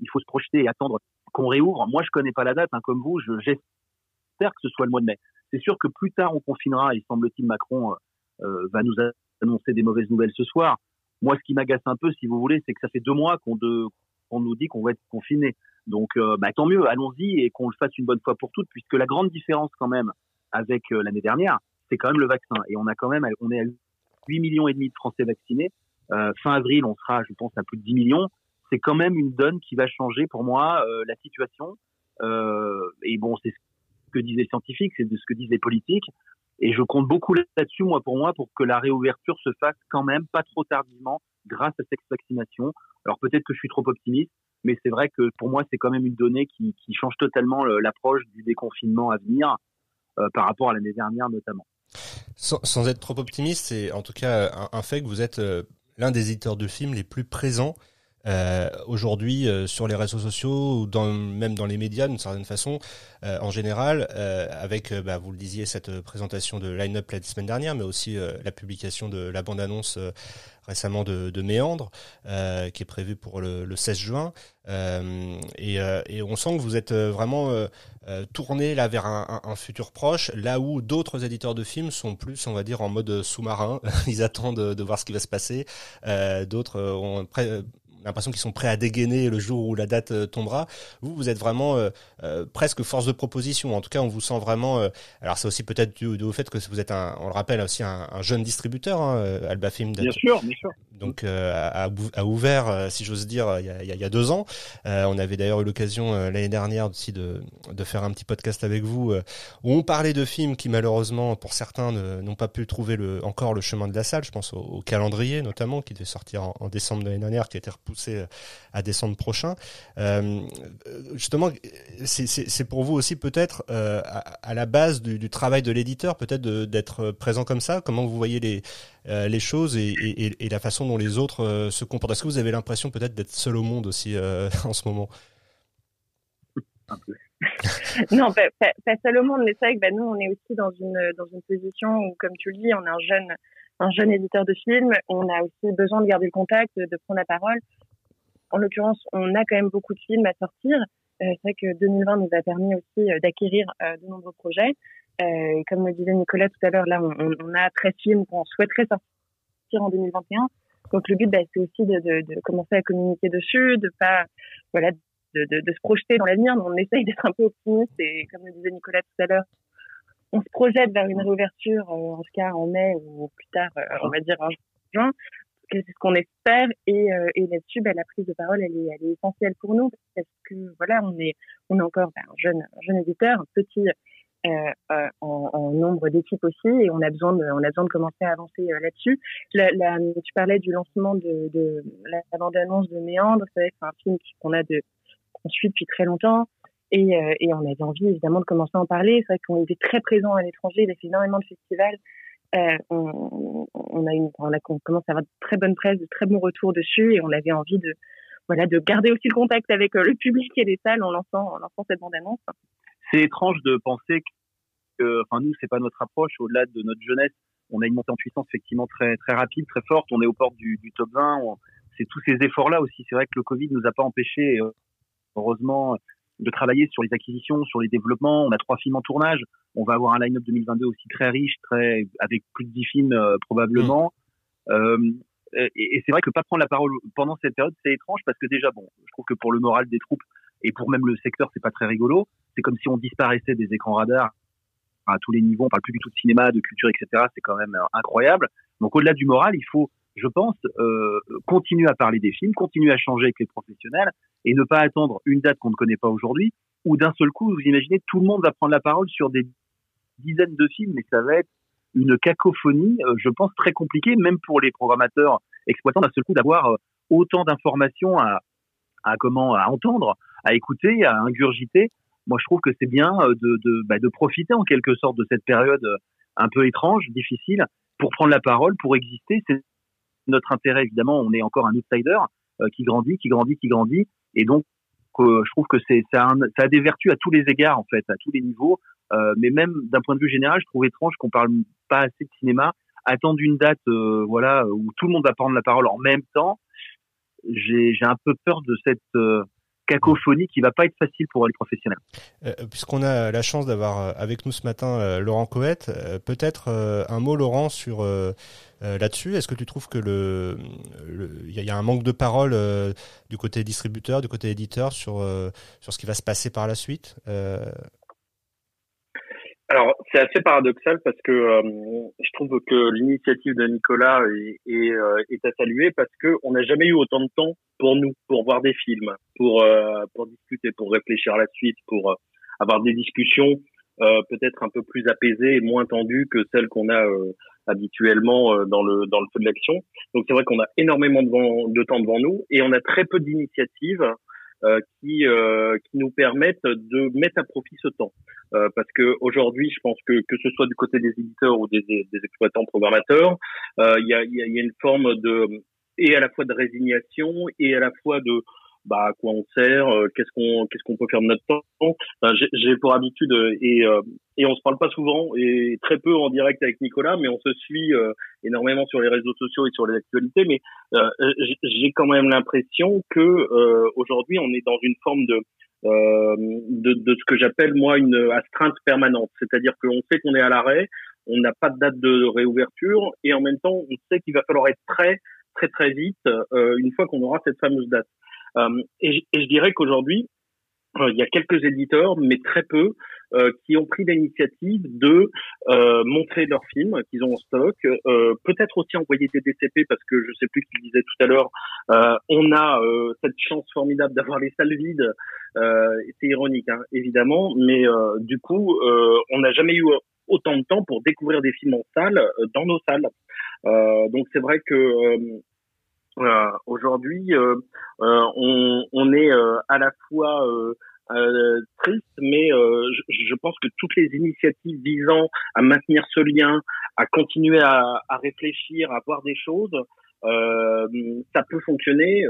il faut se projeter et attendre qu'on réouvre. Moi, je connais pas la date, hein, comme vous. J'espère que ce soit le mois de mai. C'est sûr que plus tard on confinera. Il semble-t-il Macron euh, va nous annoncer des mauvaises nouvelles ce soir. Moi, ce qui m'agace un peu, si vous voulez, c'est que ça fait deux mois qu'on qu'on nous dit qu'on va être confiné. Donc, bah, tant mieux, allons-y et qu'on le fasse une bonne fois pour toutes, puisque la grande différence quand même avec l'année dernière, c'est quand même le vaccin. Et on a quand même, on est à 8 millions et demi de Français vaccinés. Euh, fin avril, on sera, je pense, à plus de 10 millions. C'est quand même une donne qui va changer pour moi euh, la situation. Euh, et bon, c'est ce que disent les scientifiques, c'est de ce que disent les politiques. Et je compte beaucoup là-dessus, moi, pour moi, pour que la réouverture se fasse quand même pas trop tardivement grâce à cette vaccination. Alors peut-être que je suis trop optimiste, mais c'est vrai que pour moi, c'est quand même une donnée qui, change totalement l'approche du déconfinement à venir par rapport à l'année dernière notamment. Sans, être trop optimiste, c'est en tout cas un, fait que vous êtes euh, l'un des éditeurs de films les plus présents euh, aujourd'hui euh, sur les réseaux sociaux ou dans, même dans les médias d'une certaine façon en général avec bah, vous le disiez cette présentation de line-up la semaine dernière mais aussi la publication de la bande-annonce récemment de, de Méandre, euh, qui est prévu pour le, le 16 juin. Euh, et, euh, et, on sent que vous êtes euh, vraiment euh, tourné là vers un, un, futur proche, là où d'autres éditeurs de films sont plus, on va dire, en mode sous-marin. Ils attendent de, de, voir ce qui va se passer. d'autres ont l'impression qu'ils sont prêts à dégainer le jour où la date euh, tombera. Vous, vous êtes vraiment euh, euh, presque force de proposition. En tout cas, on vous sent vraiment. alors, c'est aussi peut-être dû, au fait que vous êtes, un, on le rappelle aussi, un, un jeune distributeur, hein, Alba Film. Bien sûr, bien sûr. Donc, a, a, ouvert, si j'ose dire, il y a, il y a deux ans. on avait d'ailleurs eu l'occasion l'année dernière aussi de, de faire un petit podcast avec vous où on parlait de films qui malheureusement, pour certains, n'ont pas pu trouver le, encore le chemin de la salle. Je pense au, calendrier notamment qui devait sortir en, en décembre de l'année dernière, qui a été poussé à décembre prochain. Euh, justement, c'est pour vous aussi peut-être euh, à, la base du, travail de l'éditeur, peut-être d'être présent comme ça? Comment vous voyez les euh, les choses et, la façon dont les autres se comportent? Est-ce que vous avez l'impression peut-être d'être seul au monde aussi en ce moment? Non, pas, seul au monde, mais c'est vrai que bah, nous, on est aussi dans une dans une position où, comme tu le dis, on est un jeune un jeune éditeur de films. On a aussi besoin de garder le contact, de prendre la parole. En l'occurrence, on a quand même beaucoup de films à sortir. Euh, c'est vrai que 2020 nous a permis aussi euh, d'acquérir euh, de nombreux projets. Euh, comme le disait Nicolas tout à l'heure, là, on, on, a 13 films qu'on souhaiterait sortir en 2021. Donc le but, bah, c'est aussi de, de, de, commencer à communiquer dessus, de pas, voilà, de, de se projeter dans l'avenir. On essaye d'être un peu optimiste et comme le disait Nicolas tout à l'heure, on se projette vers une réouverture, en tout cas en mai ou plus tard, on va dire en juin c'est ce qu'on espère et, euh, et là-dessus bah, la prise de parole elle est, elle est essentielle pour nous parce que voilà on est on est encore bah, un jeune un jeune éditeur un petit euh, euh, en, en, nombre d'équipes aussi et on a besoin de on a besoin de commencer à avancer euh, là-dessus. La, la, tu parlais du lancement de, de la, bande annonce de Méandre c'est un film qu'on a de qu'on suit depuis très longtemps et, euh, et on avait envie évidemment de commencer à en parler. C'est vrai qu'on était très présent à l'étranger il a fait énormément de festivals euh, on, on, a on, a, à avoir de très bonne presse, de très bons retours dessus, et on avait envie de, voilà, de garder aussi le contact avec euh, le public et les salles en lançant, en lançant cette bande-annonce. C'est étrange de penser que, enfin nous, c'est pas notre approche. Au-delà de notre jeunesse, on a une montée en puissance effectivement très très rapide, très forte. On est aux portes du, du top 20. C'est tous ces efforts-là aussi. C'est vrai que le Covid nous a pas empêché, euh, heureusement, de travailler sur les acquisitions, sur les développements. On a trois films en tournage. On va avoir un line-up 2022 aussi très riche, très avec plus de dix films euh, probablement. Mmh. Euh, et, c'est vrai que pas prendre la parole pendant cette période, c'est étrange parce que déjà, bon, je trouve que pour le moral des troupes et pour même le secteur, c'est pas très rigolo. C'est comme si on disparaissait des écrans radars à tous les niveaux. On parle plus du tout de cinéma, de culture, etc. C'est quand même euh, incroyable. Donc au-delà du moral, il faut je pense, euh, continuer à parler des films, continuer à changer avec les professionnels et ne pas attendre une date qu'on ne connaît pas aujourd'hui ou d'un seul coup, vous imaginez, tout le monde va prendre la parole sur des dizaines de films, mais ça va être une cacophonie, euh, je pense, très compliquée, même pour les programmateurs exploitants, d'un seul coup, d'avoir euh, autant d'informations à, à comment à entendre, à écouter, à ingurgiter. moi je trouve que c'est bien de, de, bah, de profiter en quelque sorte de cette période un peu étrange, difficile, pour prendre la parole, pour exister. C'est notre intérêt évidemment. On est encore un outsider qui grandit, qui grandit, qui grandit, et donc je trouve que c'est ça, ça, a des vertus à tous les égards en fait, à tous les niveaux. Euh, mais même d'un point de vue général, je trouve étrange qu'on parle pas assez de cinéma. Attendre une date, euh, voilà, où tout le monde va prendre la parole en même temps, j'ai un peu peur de cette euh, cacophonie qui va pas être facile pour les professionnels. Euh, Puisqu'on a la chance d'avoir euh, avec nous ce matin euh, Laurent Coët, peut-être un mot Laurent sur là-dessus. Est-ce que tu trouves que le il y, a un manque de parole du côté distributeur, du côté éditeur sur sur ce qui va se passer par la suite alors, c'est assez paradoxal parce que euh, je trouve que l'initiative de Nicolas est, est, euh, est, à saluer parce que on n'a jamais eu autant de temps pour nous, pour voir des films, pour euh, pour discuter, pour réfléchir à la suite, pour avoir des discussions peut-être un peu plus apaisées et moins tendues que celles qu'on a habituellement dans le dans le feu de l'action. Donc c'est vrai qu'on a énormément de, de temps devant nous et on a très peu d'initiatives euh, qui euh, qui nous permettent de mettre à profit ce temps. Euh, parce que aujourd'hui, je pense que que ce soit du côté des éditeurs ou des, des, exploitants programmateurs, il y a, y, a, y, a, une forme de et à la fois de résignation et à la fois de bah à quoi on sert, euh, qu'est-ce qu'on qu'est-ce qu'on peut faire de notre temps. Enfin, j'ai pour habitude euh, et euh, et on se parle pas souvent et très peu en direct avec Nicolas, mais on se suit énormément sur les réseaux sociaux et sur les actualités. Mais j'ai quand même l'impression que aujourd'hui on est dans une forme de de, de ce que j'appelle moi une astreinte permanente, c'est-à-dire qu'on sait qu'on est à l'arrêt, on n'a pas de date de réouverture et en même temps on sait qu'il va falloir être prêt très très vite une fois qu'on aura cette fameuse date. Euh, et, et, je dirais qu'aujourd'hui, euh, il y a quelques éditeurs, mais très peu, euh, qui ont pris l'initiative de euh, montrer leurs films qu'ils ont en stock, euh, peut-être aussi envoyer des DCP parce que je sais plus qui disait tout à l'heure, on a cette chance formidable d'avoir les salles vides. C'est ironique, hein, évidemment, mais du coup, on n'a jamais eu autant de temps pour découvrir des films en salle dans nos salles. donc c'est vrai que euh, aujourd'hui, euh, euh, on, on, est à la fois triste, mais je, je, pense que toutes les initiatives visant à maintenir ce lien, à continuer à, à réfléchir, à voir des choses, ça peut fonctionner.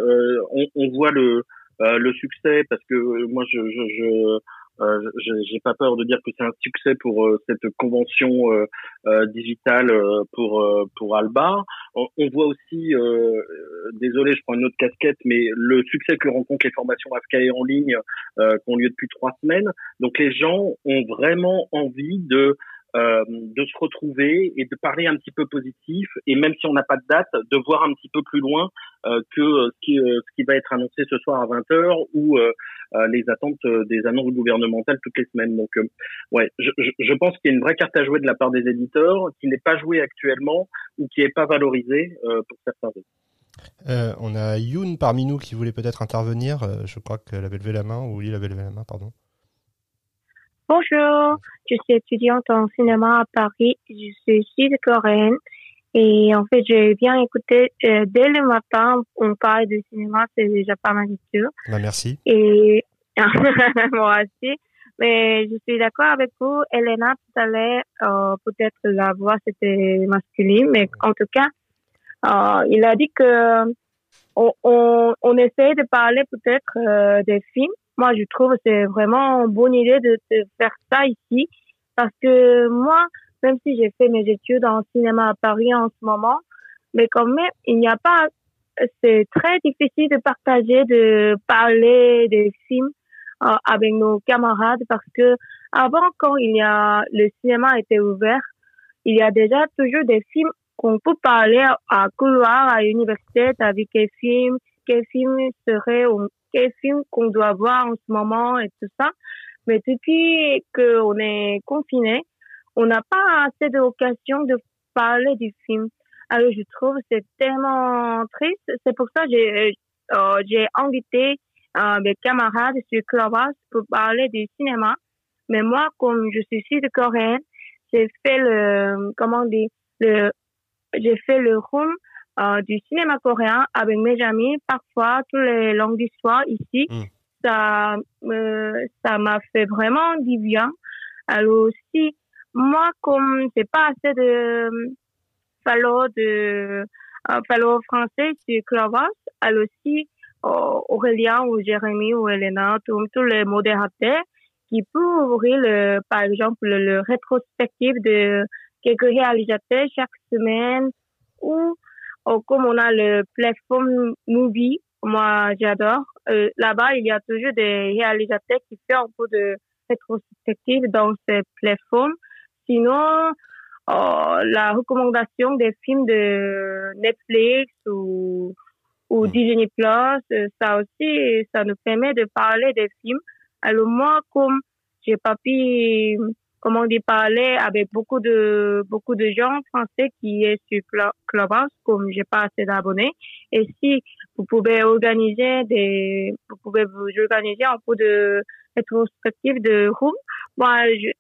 On, on, voit le, le succès parce que moi, je, je, je euh, j'ai pas peur de dire que c'est un succès pour euh, cette convention euh, euh digitale pour pour Alba. On, voit aussi, désolé, je prends une autre casquette, mais le succès que rencontrent les formations AFKE en ligne qui ont lieu depuis trois semaines. Donc les gens ont vraiment envie de euh, de se retrouver et de parler un petit peu positif et même si on n'a pas de date, de voir un petit peu plus loin euh, que ce qui, euh, ce qui va être annoncé ce soir à 20h ou les attentes des annonces gouvernementales toutes les semaines. Donc ouais, je, pense qu'il y a une vraie carte à jouer de la part des éditeurs qui n'est pas jouée actuellement ou qui n'est pas valorisée pour certains on a Youn parmi nous qui voulait peut-être intervenir. je crois qu'elle avait levé la main, ou il avait levé la main, pardon. Bonjour, je suis étudiante en cinéma à Paris. Je suis sud-coréenne et en fait, j'ai bien écouté euh, dès le matin. On parle de cinéma, c'est déjà pas mal dur. Bah, merci. Et moi aussi. Mais je suis d'accord avec vous, Elena, tout à l'heure, euh, peut-être la voix c'était masculine, mais en tout cas, euh, il a dit que on, on, on essaie de parler peut-être euh, des films moi, je trouve que c'est vraiment une bonne idée de, faire ça ici. Parce que moi, même si j'ai fait mes études en cinéma à Paris en ce moment, mais quand même, il n'y a pas, c'est très difficile de partager, de parler des films euh, avec nos camarades parce que avant, quand il y a, le cinéma était ouvert, il y a déjà toujours des films qu'on peut parler à couloir, à l'université, avec quel film, quel film serait film qu'on doit voir en ce moment et tout ça. Mais depuis qu'on est confiné, on n'a pas assez d'occasion de parler du film. Alors je trouve c'est tellement triste. C'est pour ça que j'ai euh, j'ai invité euh, mes camarades sur Clubhouse pour parler du cinéma. Mais moi, comme je suis sud-coréenne, j'ai fait le comment dire le j'ai fait le room euh, du cinéma coréen avec mes amis, parfois tous les longs du soir ici. Hmm. ça ça m'a fait vraiment du bien. Alors aussi, moi, comme c'est pas assez de follow de follow français sur Clubhouse, alors aussi Aurélien ou Jérémy ou Elena, tous les modérateurs qui peuvent ouvrir, le, par exemple, le, rétrospectif de quelques réalisateurs chaque semaine ou comme on a le platform Movie, moi j'adore. Euh, là-bas, il y a toujours des réalisateurs qui font un peu de rétrospective dans ces plateformes. Sinon, euh, la recommandation des films de Netflix ou ou mm. Disney Plus, euh, ça aussi, ça nous permet de parler des films. Alors moi, comme j'ai pas pu, comment dire, parler avec beaucoup de beaucoup de gens français qui est sur Clubhouse, comme j'ai pas assez d'abonnés. Et si vous pouvez organiser des, vous pouvez vous organiser un peu de rétrospective de room, moi,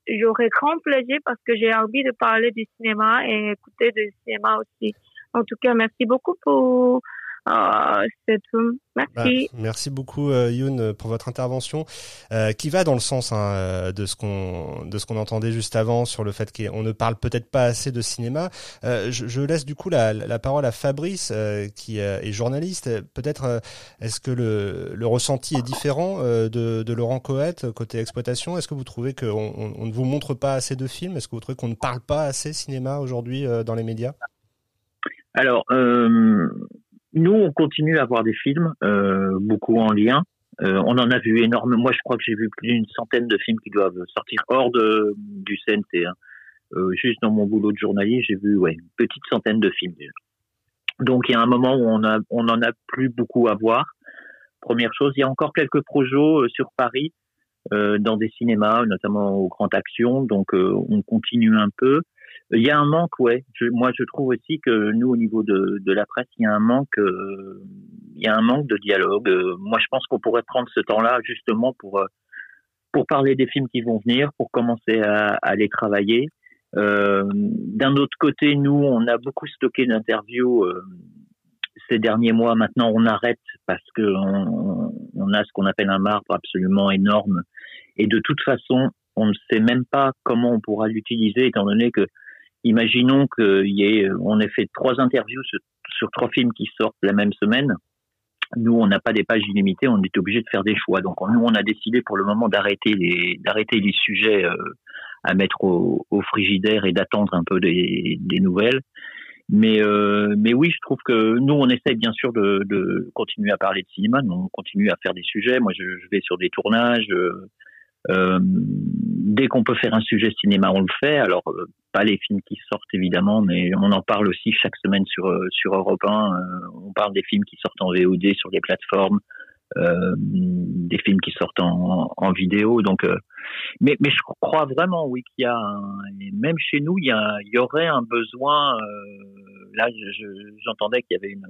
j'aurais grand plaisir parce que j'ai envie de parler du cinéma et écouter du cinéma aussi. En tout cas, merci beaucoup pour ah, c'est tout. Merci. Bah, merci beaucoup euh, Youn pour votre intervention, euh, qui va dans le sens hein, euh, de ce qu'on de ce qu'on entendait juste avant sur le fait qu'on ne parle peut-être pas assez de cinéma. Euh, je, je, laisse du coup la, la parole à Fabrice, qui est journaliste. Peut-être est-ce que le, le ressenti est différent de, de Laurent Coët côté exploitation? Est-ce que vous trouvez qu'on on, on ne vous montre pas assez de films? Est-ce que vous trouvez qu'on ne parle pas assez cinéma aujourd'hui dans les médias? Alors. Euh nous, on continue à voir des films, euh, beaucoup en lien. Euh, on en a vu énormément. Moi, je crois que j'ai vu plus d'une centaine de films qui doivent sortir hors de, du CNT. Hein. Euh, juste dans mon boulot de journaliste, j'ai vu ouais, une petite centaine de films. Donc, il y a un moment où on a, on en a plus beaucoup à voir. Première chose, il y a encore quelques projets euh, sur Paris, euh, dans des cinémas, notamment au Grand Action. Donc, euh, on continue un peu. Il y a un manque, ouais. Moi, je trouve aussi que nous, au niveau de, de la presse, il y a un manque, euh, il y a un manque de dialogue. Euh, moi, je pense qu'on pourrait prendre ce temps-là justement pour euh, pour parler des films qui vont venir, pour commencer à, à les travailler. D'un autre côté, nous, on a beaucoup stocké d'interviews ces derniers mois. Maintenant, on arrête parce que on, on a ce qu'on appelle un marbre absolument énorme. Et de toute façon, on ne sait même pas comment on pourra l'utiliser, étant donné que Imaginons qu'il y ait, on ait fait trois interviews sur, trois films qui sortent la même semaine. Nous, on n'a pas des pages illimitées, on est obligé de faire des choix. Donc, nous, on a décidé pour le moment d'arrêter les, d'arrêter les sujets euh, à mettre au, frigidaire et d'attendre un peu des, des nouvelles. Mais, euh, mais oui, je trouve que nous, on essaie bien sûr de, de continuer à parler de cinéma. On continue à faire des sujets. Moi, je, je vais sur des tournages. Euh, euh, dès qu'on peut faire un sujet cinéma, on le fait. Alors euh, pas les films qui sortent évidemment, mais on en parle aussi chaque semaine sur euh, sur Europe 1. on parle des films qui sortent en VOD sur les plateformes, des films qui sortent en, en vidéo. Donc, mais mais je crois vraiment oui qu'il y a un, même chez nous il y a il y aurait un besoin. là, j'entendais qu'il y avait une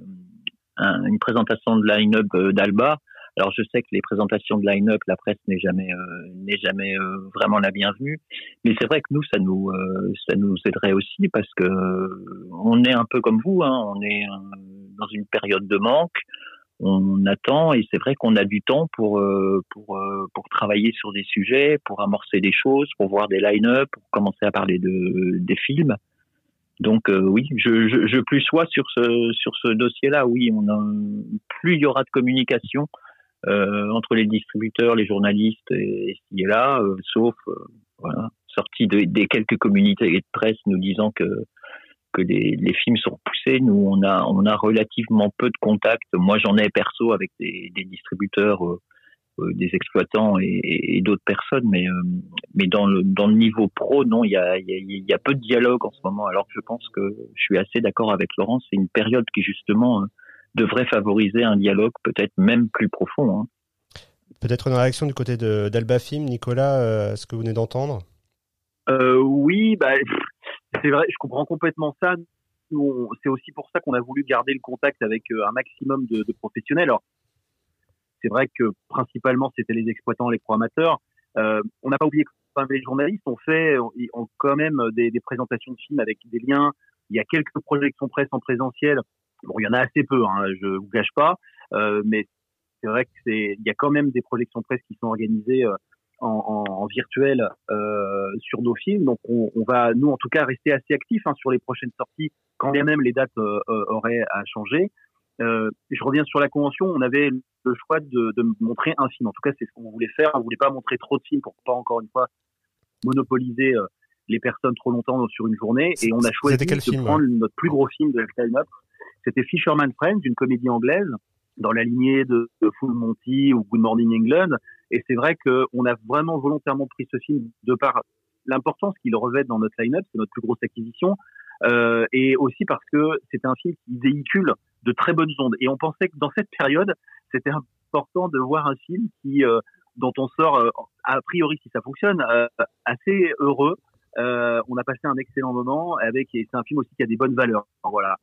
une présentation de line-up d'Alba alors je sais que les présentations de line-up, la presse n'est jamais euh, n'est jamais euh, vraiment la bienvenue, mais c'est vrai que nous ça nous euh, ça nous aiderait aussi parce que on est un peu comme vous, hein, on est dans une période de manque, on attend et c'est vrai qu'on a du temps pour pour pour travailler sur des sujets, pour amorcer des choses, pour voir des line-up, pour commencer à parler de des films. Donc oui, je, je, plus sois sur ce sur ce dossier-là. Oui, plus il y aura de communication, entre les distributeurs, les journalistes et, et là, euh, sauf euh, voilà, sorti de, des quelques communautés de presse nous disant que que les, films sont repoussés. Nous, on a on a relativement peu de contacts. Moi, j'en ai perso avec des, distributeurs, des exploitants et, et d'autres personnes, mais mais dans le dans le niveau pro, non, il y a y, y a peu de dialogue en ce moment. Alors que je pense que je suis assez d'accord avec Laurent. C'est une période qui justement devrait favoriser un dialogue peut-être même plus profond. Hein. Peut-être une réaction du côté d'Alba Film, Nicolas, euh, ce que vous venez d'entendre? Euh, Oui, bah, c'est vrai, je comprends complètement ça. C'est aussi pour ça qu'on a voulu garder le contact avec euh, un maximum de, de professionnels. Alors, c'est vrai que principalement c'était les exploitants, les programmateurs. Euh, on n'a pas oublié que les journalistes ont fait ont quand même des, des, présentations de films avec des liens. Il y a quelques projections presse en présentiel Bon, il y en a assez peu, hein, je vous cache pas, euh, mais c'est vrai que c'est, il y a quand même des projections presse qui sont organisées en, en, virtuel euh, sur nos films. Donc on, on, va, nous en tout cas, rester assez actifs hein, sur les prochaines sorties, quand bien même les dates euh, euh, auraient à changer. Euh, je reviens sur la convention. On avait le choix de, de montrer un film. En tout cas, c'est ce qu'on voulait faire. On voulait pas montrer trop de films pour pas encore une fois monopoliser euh, les personnes trop longtemps sur une journée. Et on a choisi de prendre notre plus gros film de la line-up. C'était Fisherman Friends, une comédie anglaise dans la lignée de, Full Monty ou Good Morning England. Et c'est vrai qu'on a vraiment volontairement pris ce film de par l'importance qu'il revêt dans notre line-up, c'est notre plus grosse acquisition, euh, et aussi parce que c'est un film qui véhicule de très bonnes ondes. Et on pensait que dans cette période, c'était important de voir un film qui, euh, dont on sort, euh, a priori, si ça fonctionne, euh, assez heureux. Euh, on a passé un excellent moment avec, et c'est un film aussi qui a des bonnes valeurs. voilà,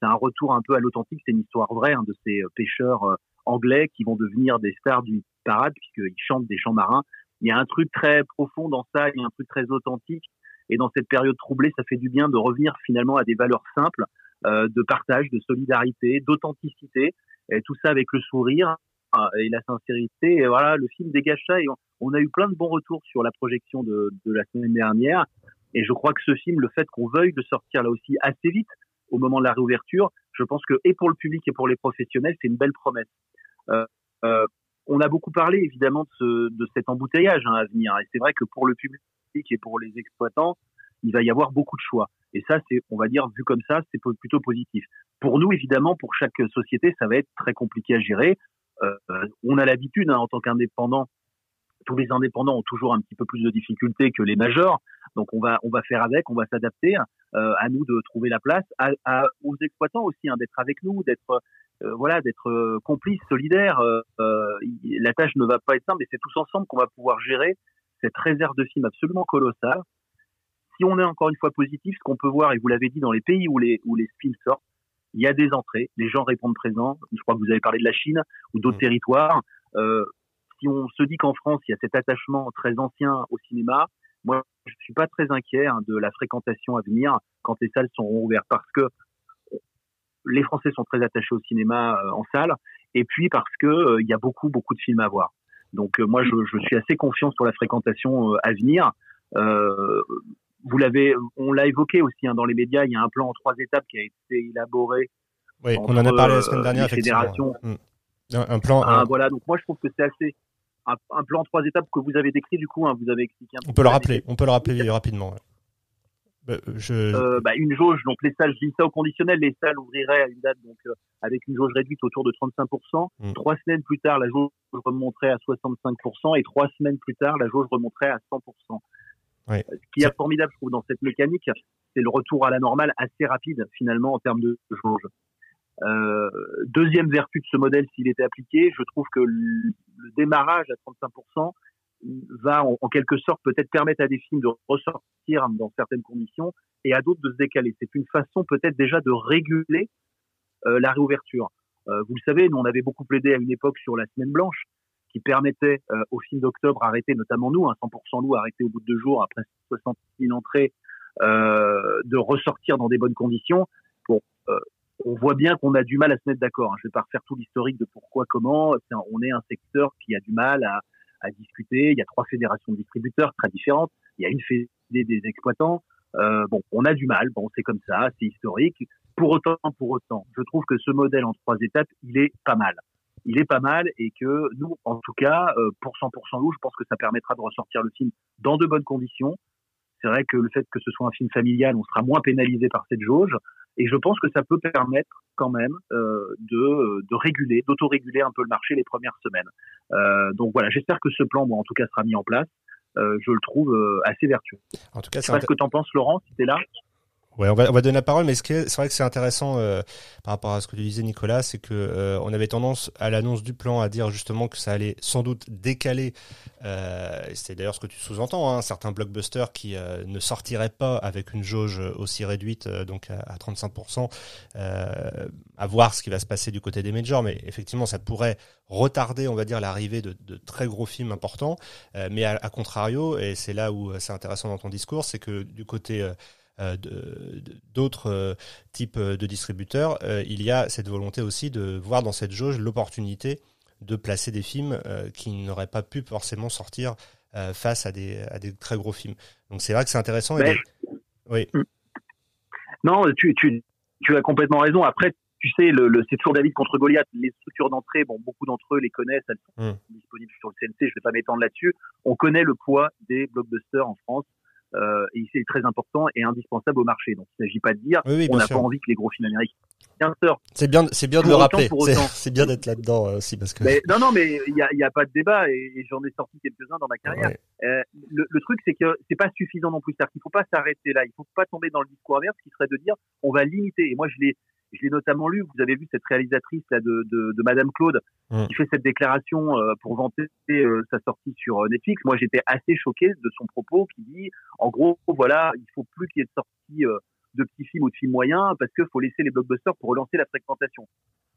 c'est un retour un peu à l'authentique, c'est une histoire vraie hein, de ces pêcheurs anglais qui vont devenir des stars du parade puisqu'ils chantent des chants marins. Il y a un truc très profond dans ça, il y a un truc très authentique. Et dans cette période troublée, ça fait du bien de revenir finalement à des valeurs simples, euh, de partage, de solidarité, d'authenticité, et tout ça avec le sourire euh, et la sincérité. Et voilà, le film dégage ça. Et on, a eu plein de bons retours sur la projection de, de, la semaine dernière. Et je crois que ce film, le fait qu'on veuille le sortir là aussi assez vite, au moment de la réouverture, je pense que et pour le public et pour les professionnels, c'est une belle promesse. Euh, euh, on a beaucoup parlé évidemment de, ce, de cet embouteillage hein, à venir. Et c'est vrai que pour le public et pour les exploitants, il va y avoir beaucoup de choix. Et ça, c'est, on va dire, vu comme ça, c'est plutôt positif. Pour nous, évidemment, pour chaque société, ça va être très compliqué à gérer. Euh, on a l'habitude, hein, en tant qu'indépendant, tous les indépendants ont toujours un petit peu plus de difficultés que les majors. Donc on va on va faire avec, on va s'adapter. Euh, à nous de trouver la place, à, à aux exploitants aussi hein, d'être avec nous, d'être euh, voilà, d'être euh, complices, solidaires. Euh, la tâche ne va pas être simple, mais c'est tous ensemble qu'on va pouvoir gérer cette réserve de films absolument colossale. Si on est encore une fois positif, ce qu'on peut voir, et vous l'avez dit, dans les pays où les où les films sortent, il y a des entrées, les gens répondent présents. Je crois que vous avez parlé de la Chine ou d'autres mmh. territoires. Euh, si on se dit qu'en France, il y a cet attachement très ancien au cinéma, moi, je suis pas très inquiet hein, de la fréquentation à venir quand les salles seront ouvertes parce que les Français sont très attachés au cinéma euh, en salle et puis parce que euh, il y a beaucoup beaucoup de films à voir. Donc euh, moi, je, je, suis assez confiant sur la fréquentation à venir. vous l'avez, on l'a évoqué aussi hein, dans les médias. Il y a un plan en trois étapes qui a été élaboré. Oui, on en a parlé la semaine dernière. Fédérations. Mm. Un, plan. Ah, Voilà, donc moi je trouve que c'est assez un, plan en trois étapes que vous avez décrit, du coup, hein, vous avez expliqué un On peut le rappeler, on peut le rappeler rapidement. Bah, je... euh, bah, une jauge, donc les salles, je dis ça au conditionnel, les salles ouvriraient à une date donc euh, avec une jauge réduite autour de 35%. Mm. Trois semaines plus tard, la jauge remonterait à 65% et trois semaines plus tard, la jauge remonterait à 100%. Ouais. Ce qui est formidable, je trouve, dans cette mécanique, c'est le retour à la normale assez rapide finalement en termes de jauge. Euh, deuxième vertu de ce modèle, s'il était appliqué, je trouve que le, démarrage à 35% va en, quelque sorte peut-être permettre à des films de ressortir dans certaines conditions et à d'autres de se décaler. C'est une façon peut-être déjà de réguler euh, la réouverture. Euh, vous le savez, nous on avait beaucoup plaidé à une époque sur la semaine blanche qui permettait aux films d'octobre arrêtés, notamment nous, hein, 100% loup arrêtés au bout de deux jours après 60 000 entrées, de ressortir dans des bonnes conditions. Bon, on voit bien qu'on a du mal à se mettre d'accord. Hein. Je vais pas refaire tout l'historique de pourquoi, comment. on est un secteur qui a du mal à, à, discuter. Il y a trois fédérations de distributeurs très différentes. Il y a une fédération des exploitants. Euh, bon, on a du mal. Bon, c'est comme ça, c'est historique. Pour autant, pour autant, je trouve que ce modèle en trois étapes, il est pas mal. Il est pas mal et que nous, en tout cas, euh, pour 100% loup, je pense que ça permettra de ressortir le film dans de bonnes conditions. C'est vrai que le fait que ce soit un film familial, on sera moins pénalisé par cette jauge. Et je pense que ça peut permettre quand même euh, de, de réguler, d'autoréguler un peu le marché les premières semaines. Euh, donc voilà, j'espère que ce plan, bon, en tout cas, sera mis en place. Euh, je le trouve euh, assez vertueux. En tout cas, c'est ce que tu en penses, Laurent, si tu es là. Ouais, on va, on va donner la parole, mais c'est vrai que c'est intéressant euh, par rapport à ce que tu disais, Nicolas, c'est que euh, on avait tendance à l'annonce du plan à dire justement que ça allait sans doute décaler. Euh, c'est d'ailleurs ce que tu sous-entends, hein, certains blockbusters qui euh, ne sortiraient pas avec une jauge aussi réduite, donc à, à 35%, à voir ce qui va se passer du côté des majors, mais effectivement, ça pourrait retarder, on va dire, l'arrivée de, de, très gros films importants. mais à, à, contrario, et c'est là où c'est intéressant dans ton discours, c'est que du côté euh, d'autres euh, types de distributeurs, euh, il y a cette volonté aussi de voir dans cette jauge l'opportunité de placer des films qui n'auraient pas pu forcément sortir face à des, à des très gros films. Donc c'est vrai que c'est intéressant. Oui. Mm. Non, tu, tu, tu as complètement raison. Après, tu sais, le, le c'est toujours David contre Goliath. Les structures d'entrée, bon, beaucoup d'entre eux les connaissent, elles sont mm. disponibles sur le CNC. Je vais pas m'étendre là-dessus. On connaît le poids des blockbusters en France. Euh, et c'est très important et indispensable au marché. Donc, il ne s'agit pas de dire on n'a pas envie que les gros films américains c'est bien, c'est bien de le rappeler. C'est bien d'être là-dedans euh, aussi parce que. non, non, mais il y a, y a, pas de débat et, j'en ai sorti quelques-uns dans ma carrière. Euh, le, le, truc, c'est que c'est pas suffisant non plus. C'est-à-dire qu'il faut pas s'arrêter là. Il faut pas tomber dans le discours inverse, qui serait de dire on va limiter. Et moi, je l'ai, je l'ai notamment lu. Vous avez vu cette réalisatrice là de, de, de Madame Claude mmh. qui fait cette déclaration euh, pour vanter euh, sa sortie sur Netflix. Moi, j'étais assez choqué de son propos qui dit, en gros, voilà, il faut plus qu'il y ait de sortie de petits films ou de films moyens parce qu'il faut laisser les blockbusters pour relancer la fréquentation.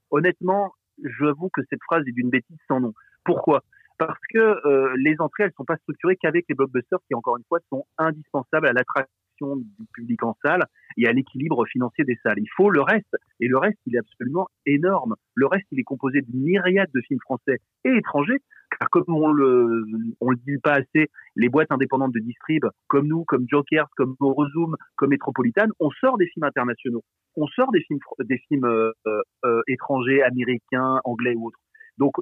Honnêtement, j'avoue que cette phrase est d'une bêtise sans nom. Pourquoi? Parce que euh, les entrées, elles sont pas structurées qu'avec les blockbusters qui, encore une fois, sont indispensables à l'attraction du public en salle et à l'équilibre financier des salles. Il faut le reste, et le reste, il est absolument énorme. Le reste, il est composé d'une myriade de films français et étrangers car comme on le, on le dit pas assez, les boîtes indépendantes de distrib, comme nous, comme Jokers, comme Eurozoom, comme Metropolitan, on sort des films internationaux. On sort des films, des films euh, euh, étrangers, américains, anglais ou autres. Donc,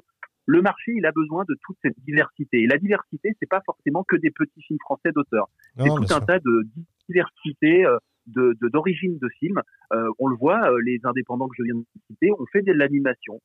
le marché, il a besoin de toute cette diversité. Et la diversité, c'est pas forcément que des petits films français d'auteurs. C'est tout un tas de diversité euh, d'origine de, films. on le voit, les indépendants que je viens de citer, on fait de l'animation,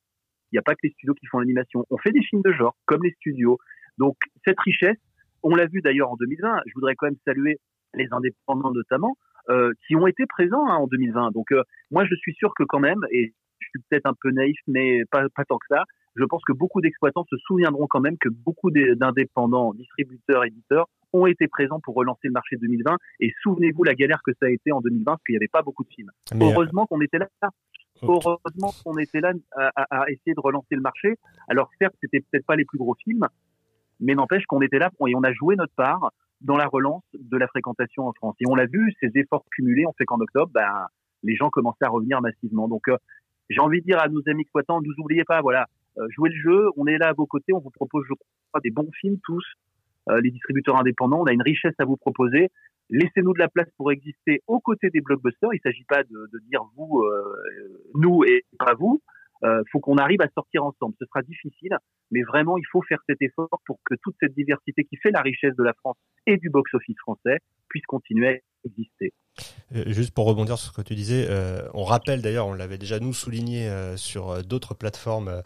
il n'y a pas que les studios qui font l'animation. On fait des films de genre, comme les studios. Donc, cette richesse, on l'a vu d'ailleurs en 2020. Je voudrais quand même saluer les indépendants notamment, euh, qui ont été présents hein, en 2020. Donc, euh, moi, je suis sûr que quand même, et je suis peut-être un peu naïf, mais pas, pas tant que ça, je pense que beaucoup d'exploitants se souviendront quand même que beaucoup d'indépendants, distributeurs, éditeurs ont été présents pour relancer le marché 2020. Et souvenez-vous la galère que ça a été en 2020 parce qu'il n'y avait pas beaucoup de films. Heureusement qu'on était là. Heureusement qu'on était là à, essayer de relancer le marché. Alors certes, c'était peut-être pas les plus gros films, mais n'empêche qu'on était là et on a joué notre part dans la relance de la fréquentation en France. Et on l'a vu, ces efforts cumulés ont fait qu'en octobre, ben, les gens commençaient à revenir massivement. Donc euh, j'ai envie de dire à nos amis exploitants, ne vous oubliez pas, voilà, euh, jouez le jeu, on est là à vos côtés, on vous propose, je crois, des bons films tous, euh, les distributeurs indépendants, on a une richesse à vous proposer. Laissez-nous de la place pour exister aux côtés des blockbusters. Il ne s'agit pas de, de, dire vous, euh, nous et pas vous. Euh, faut qu'on arrive à sortir ensemble. Ce sera difficile, mais vraiment, il faut faire cet effort pour que toute cette diversité qui fait la richesse de la France et du box-office français puisse continuer à exister. Euh, juste pour rebondir sur ce que tu disais, euh, on rappelle d'ailleurs, on l'avait déjà nous souligné euh, sur d'autres plateformes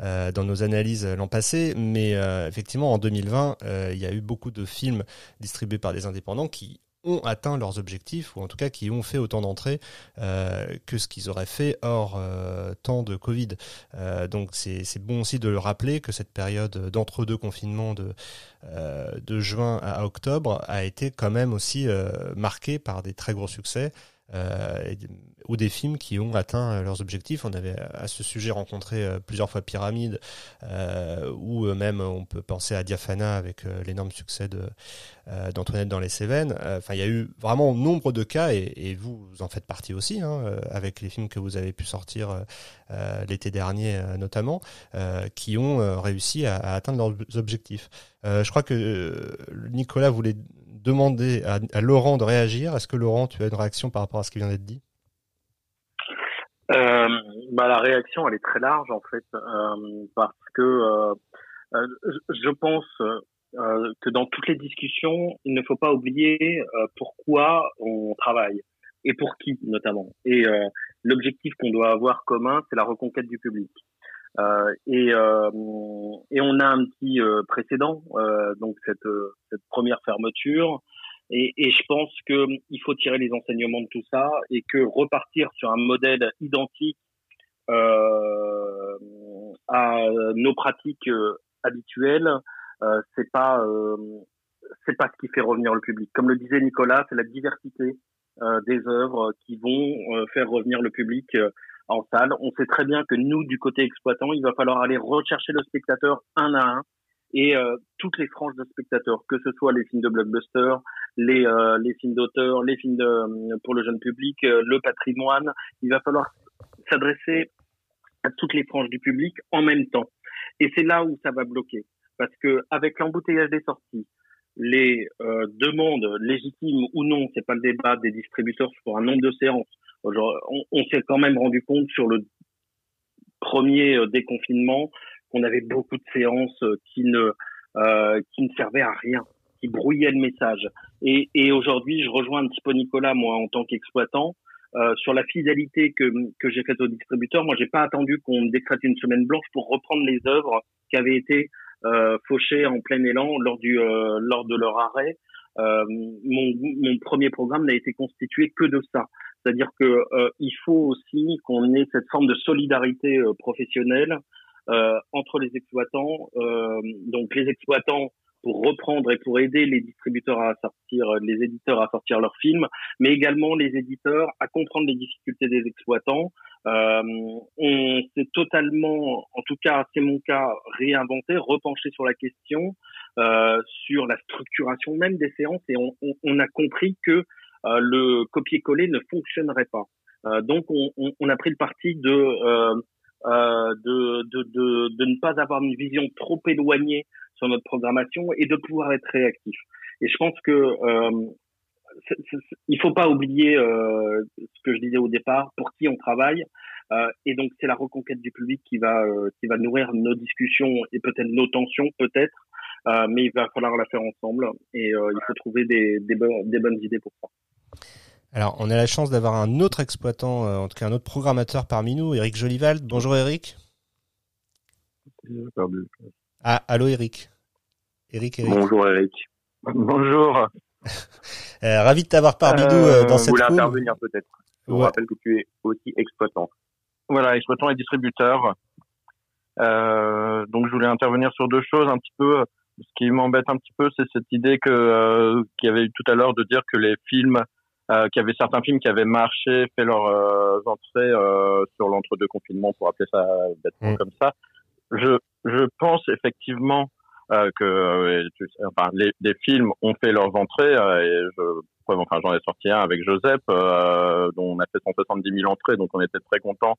dans nos analyses l'an passé, mais effectivement en 2020, il y a eu beaucoup de films distribués par des indépendants qui ont atteint leurs objectifs, ou en tout cas qui ont fait autant d'entrées euh, que ce qu'ils auraient fait hors euh, temps de Covid. Euh, donc c'est bon aussi de le rappeler que cette période d'entre-deux confinements de, de juin à octobre a été quand même aussi marquée par des très gros succès euh, ou des films qui ont atteint euh, leurs objectifs. On avait à ce sujet rencontré euh, plusieurs fois Pyramide, euh, ou même on peut penser à Diafana avec l'énorme succès d'Antoinette dans les Cévennes. Enfin, il y a eu vraiment nombre de cas, et, vous, en faites partie aussi, hein, avec les films que vous avez pu sortir l'été dernier notamment, qui ont réussi à, atteindre leurs objectifs. je crois que Nicolas voulait demander à, Laurent de réagir. Est-ce que Laurent, tu as une réaction par rapport à ce qui vient d'être dit? Euh, bah, la réaction, elle est très large en fait, euh, parce que euh, je pense que dans toutes les discussions, il ne faut pas oublier pourquoi on travaille et pour qui notamment. Et l'objectif qu'on doit avoir commun, c'est la reconquête du public. Euh, et, euh, et on a un petit euh, précédent, donc cette, cette première fermeture. Et, et, je pense qu'il faut tirer les enseignements de tout ça et que repartir sur un modèle identique euh, à nos pratiques habituelles, euh, c'est pas c'est pas ce qui fait revenir le public. Comme le disait Nicolas, c'est la diversité des œuvres qui vont faire revenir le public en salle. On sait très bien que nous, du côté exploitant, il va falloir aller rechercher le spectateur un à un et euh, toutes les franges de spectateurs, que ce soit les films de blockbuster, les, euh, les films d'auteur, les films de, euh, pour le jeune public, le patrimoine. Il va falloir s'adresser à toutes les franges du public en même temps. Et c'est là où ça va bloquer. Parce que avec l'embouteillage des sorties, les euh, demandes légitimes ou non, c'est pas le débat des distributeurs sur un nombre de séances. On, s'est quand même rendu compte sur le premier euh, déconfinement qu'on avait beaucoup de séances euh, qui ne euh, qui ne servaient à rien, qui brouillaient le message. Et, aujourd'hui, je rejoins un petit peu Nicolas, moi, en tant qu'exploitant. Euh, sur la fidélité que, que j'ai faite au distributeur, moi j'ai pas attendu qu'on décrète une semaine blanche pour reprendre les œuvres qui avaient été euh, fauchées en plein élan lors du euh, lors de leur arrêt. Mon, mon premier programme n'a été constitué que de ça, c'est-à-dire que il faut aussi qu'on ait cette forme de solidarité professionnelle entre les exploitants. donc les exploitants pour reprendre et pour aider les distributeurs à sortir, les éditeurs à sortir leurs films, mais également les éditeurs à comprendre les difficultés des exploitants. Euh, on s'est totalement, en tout cas c'est mon cas, réinventé, repenché sur la question, euh, sur la structuration même des séances et on, a compris que euh, le copier-coller ne fonctionnerait pas. Euh, donc on, on, a pris le parti de, euh, euh, de, de, de, de ne pas avoir une vision trop éloignée sur notre programmation et de pouvoir être réactif. Et je pense que euh, il faut pas oublier euh, ce que je disais au départ, pour qui on travaille. Euh, et donc c'est la reconquête du public qui va euh, qui va nourrir nos discussions et peut-être nos tensions, peut-être. Euh, mais il va falloir la faire ensemble et euh, il faut trouver des, des, des bonnes idées pour ça. Alors, on a la chance d'avoir un autre exploitant, en tout cas un autre programmateur parmi nous, Eric Jolivald. Bonjour Eric. Ah, allô Eric. Eric, Bonjour Eric. Bonjour. euh, ravi de t'avoir parmi nous euh, dans cette Vous voulez intervenir peut-être. Je vous rappelle que tu es aussi exploitant. Voilà, exploitant et distributeur. Euh, donc je voulais intervenir sur deux choses un petit peu. Ce qui m'embête un petit peu, c'est cette idée que euh, qu'il y avait eu tout à l'heure de dire que les films, euh, qu'il y avait certains films qui avaient marché, fait leurs euh, entrées euh, sur l'entre-deux confinements, pour appeler ça bêtement mmh. comme ça. Je je pense effectivement euh, que euh, enfin, les, les, films ont fait leurs entrées euh, et je enfin j'en ai sorti un avec Joseph dont on a fait 170 000 entrées donc on était très content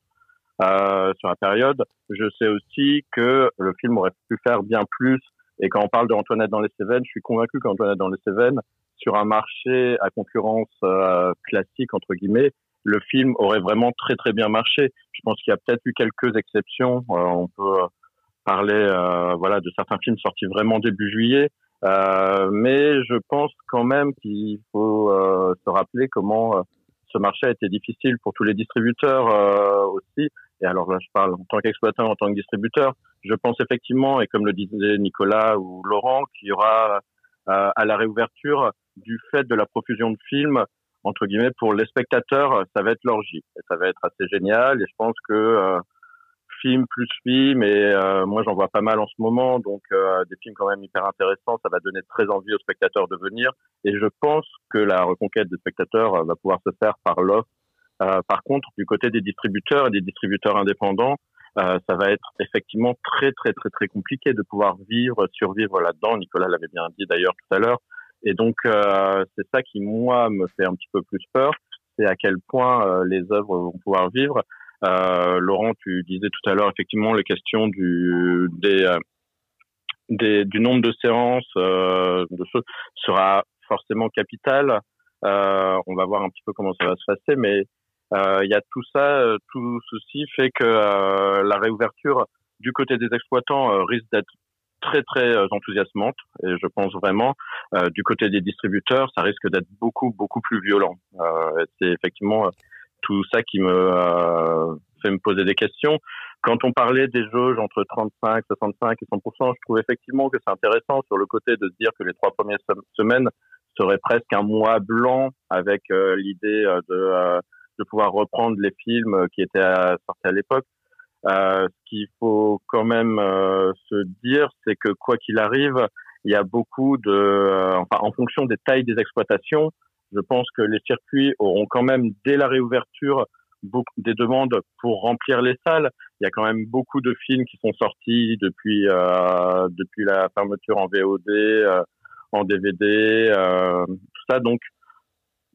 sur la période. Je sais aussi que le film aurait pu faire bien plus et quand on parle d'Antoinette dans les Cévennes, je suis convaincu qu'Antoinette dans les Cévennes sur un marché à concurrence classique entre guillemets, le film aurait vraiment très très bien marché. Je pense qu'il y a peut-être eu quelques exceptions. on peut parler euh, voilà de certains films sortis vraiment début juillet. Euh, mais je pense quand même qu'il faut euh, se rappeler comment ce marché a été difficile pour tous les distributeurs aussi. Et alors là, je parle en tant qu'exploitant, en tant que distributeur. Je pense effectivement, et comme le disait Nicolas ou Laurent, qu'il y aura à la réouverture du fait de la profusion de films entre guillemets pour les spectateurs, ça va être l'orgie. Ça va être assez génial. Et je pense que film plus film et euh, moi j'en vois pas mal en ce moment. Donc euh, des films quand même hyper intéressants ça va donner très envie aux spectateurs de venir. Et je pense que la reconquête des spectateurs euh, va pouvoir se faire par l'offre. Par contre du côté des distributeurs et des distributeurs indépendants ça va être effectivement très très très très compliqué de pouvoir vivre survivre là-dedans. Nicolas l'avait bien dit d'ailleurs tout à l'heure et donc c'est ça qui moi me fait un petit peu plus peur c'est à quel point les œuvres vont pouvoir vivre euh, Laurent, tu disais tout à l'heure effectivement les questions du des, euh, des du nombre de séances euh, de ce sera forcément capital. Euh, on va voir un petit peu comment ça va se passer, mais euh, il y a tout ça, tout ceci fait que la réouverture du côté des exploitants risque d'être très très enthousiasmante et je pense vraiment du côté des distributeurs ça risque d'être beaucoup beaucoup plus violent. c'est effectivement tout ça qui me euh, fait me poser des questions. Quand on parlait des jauges entre 35, 65 et 100 je trouve effectivement que c'est intéressant sur le côté de se dire que les trois premières semaines seraient presque un mois blanc avec euh, l'idée euh, de, de pouvoir reprendre les films qui étaient sortis à l'époque. Ce qu'il faut quand même se dire, c'est que quoi qu'il arrive, il y a beaucoup de, enfin, en fonction des tailles des exploitations, je pense que les circuits auront quand même, dès la réouverture, des demandes pour remplir les salles. Il y a quand même beaucoup de films qui sont sortis depuis euh, depuis la fermeture en VOD, euh, en DVD, euh, tout ça. Donc,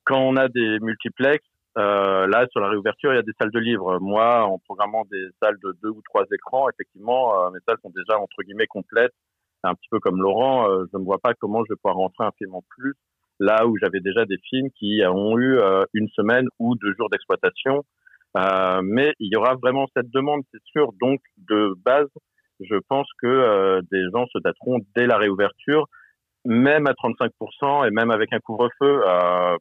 quand on a des multiplex, euh, là, sur la réouverture, il y a des salles de livres. Moi, en programmant des salles de deux ou trois écrans, effectivement, euh, mes salles sont déjà entre guillemets complètes. Un petit peu comme Laurent. Euh, je ne vois pas comment je vais pouvoir rentrer un film en plus là où j'avais déjà des films qui ont eu une semaine ou deux jours d'exploitation. mais il y aura vraiment cette demande, c'est sûr. Donc, de base, je pense que des gens se dateront dès la réouverture, même à 35% et même avec un couvre-feu,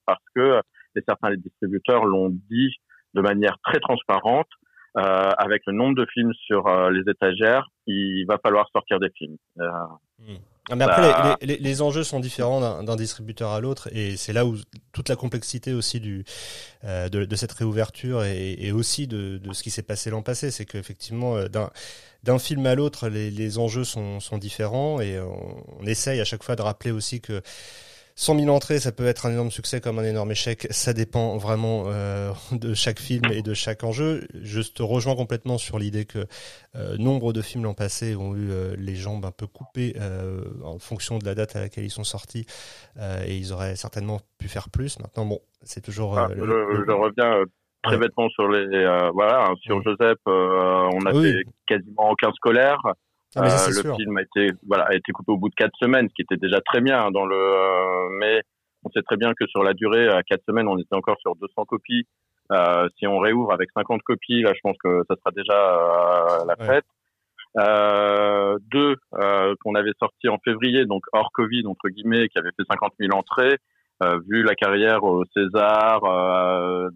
parce que et certains distributeurs l'ont dit de manière très transparente, euh, avec le nombre de films sur euh, les étagères, il va falloir sortir des films. Euh, hmm. ah, mais après, bah, les, les, les, enjeux sont différents d'un distributeur à l'autre, et c'est là où toute la complexité aussi du de, de, cette réouverture et, et aussi de, de, ce qui s'est passé l'an passé, c'est qu'effectivement d'un d'un film à l'autre, les, les, enjeux sont, sont différents, et on, on, essaye à chaque fois de rappeler aussi que 100 000 entrées, ça peut être un énorme succès comme un énorme échec. Ça dépend vraiment euh, de chaque film et de chaque enjeu. Je te rejoins complètement sur l'idée que euh, nombre de films l'an passé ont eu euh, les jambes un peu coupées en fonction de la date à laquelle ils sont sortis et ils auraient certainement pu faire plus. Maintenant, bon, c'est toujours. Ah, je, je, reviens très bêtement sur les voilà hein, sur Joseph. on a fait quasiment aucun scolaire. Ah, euh, le film a été voilà a été coupé au bout de quatre semaines, ce qui était déjà très bien hein, dans le. Euh, mais on sait très bien que sur la durée, à quatre semaines, on était encore sur 200 copies. Euh, si on réouvre avec 50 copies, là, je pense que ça sera déjà euh, la fête. Euh, deux qu'on avait sorti en février, donc hors Covid entre guillemets, qui avait fait 50 000 entrées. Vu la carrière au César,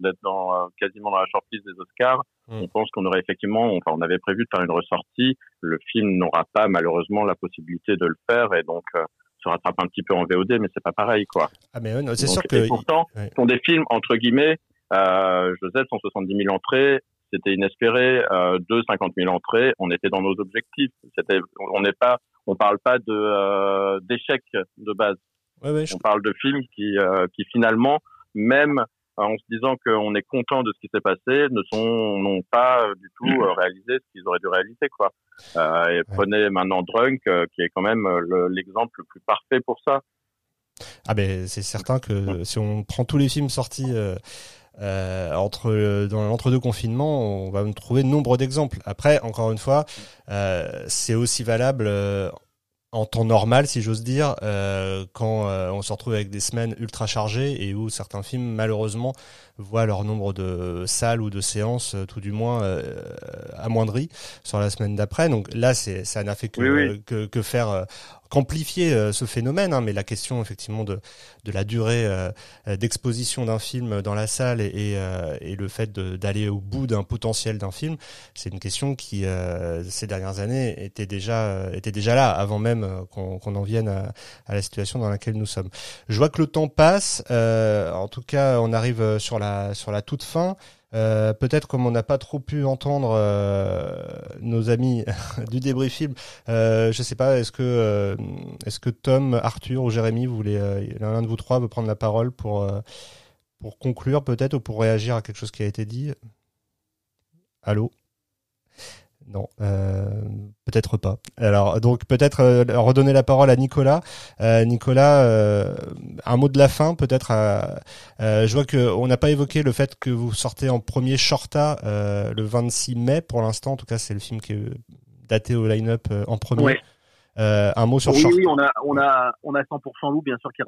d'être dans, quasiment dans la shortlist des Oscars, Mm. On pense qu'on aurait effectivement, enfin, on avait prévu de faire une ressortie. Le film n'aura pas malheureusement la possibilité de le faire et donc euh, se rattrape un petit peu en VOD, mais c'est pas pareil, quoi. Ah mais c'est sûr que pourtant, ce sont des films entre guillemets. Euh, Joseph, 170 000 entrées, c'était inespéré. Euh, 2 50 000 entrées, on était dans nos objectifs. C'était, on n'est pas, on parle pas de euh, d'échec de base. Ouais, ouais, on parle de films qui, euh, qui finalement, même en se disant qu'on est content de ce qui s'est passé, ne sont n'ont pas euh, du tout euh, réalisé ce qu'ils auraient dû réaliser quoi. Euh, et prenez maintenant Drunk, euh, qui est quand même l'exemple le plus parfait pour ça. Ah ben c'est certain que si on prend tous les films sortis euh, entre dans l'entre-deux confinements, on va trouver nombre d'exemples. Après, encore une fois, euh, c'est aussi valable en temps normal, si j'ose dire, euh, quand euh, on se retrouve avec des semaines ultra chargées et où certains films, malheureusement, voient leur nombre de salles ou de séances, euh, tout du moins, euh, amoindri sur la semaine d'après. Donc là, c'est ça n'a fait que, que, que, faire qu'amplifier euh, ce phénomène, hein, mais la question effectivement de, de la durée euh, d'exposition d'un film dans la salle et, et, euh, le fait d'aller au bout d'un potentiel d'un film, c'est une question qui ces dernières années était déjà était déjà là avant même qu'on en vienne à, à, la situation dans laquelle nous sommes. Je vois que le temps passe, en tout cas on arrive sur la sur la toute fin. Euh, peut-être comme on n'a pas trop pu entendre euh, nos amis du débrief film, euh, je sais pas, est-ce que euh, est-ce que Tom, Arthur ou Jérémy, voulez l'un de vous trois veut prendre la parole pour pour conclure peut-être ou pour réagir à quelque chose qui a été dit? Allô? Non, euh, peut-être pas. Alors donc peut-être euh, redonner la parole à Nicolas. Euh, Nicolas, un mot de la fin peut-être. je vois que on n'a pas évoqué le fait que vous sortez en premier Shorta le 26 mai. Pour l'instant, en tout cas, c'est le film qui est daté au line-up en premier. un mot sur oui, Shorta. Oui, on a on a on a 100% loup bien sûr qui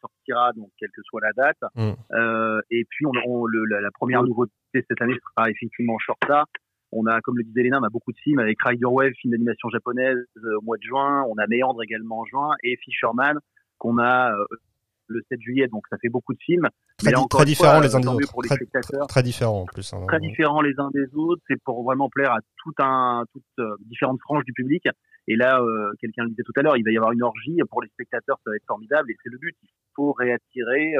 sortira donc quelle que soit la date. Mm. et puis on, on le, la, la, première nouveauté cette année sera effectivement Shorta. On a, comme le disait Léna, on a beaucoup de films avec Rider Wave, film d'animation japonaise euh, au mois de juin. On a Méandre également en juin et Fisherman qu'on a euh, le 7 juillet. Donc ça fait beaucoup de films. Très, très différents les uns des autres. Pour les très, différents en plus. Hein, très différents les uns des autres. C'est pour vraiment plaire à tout un, toutes euh, différentes franges du public. Et là, euh, quelqu'un le disait tout à l'heure, il va y avoir une orgie pour les spectateurs. Ça va être formidable et c'est le but. Il faut réattirer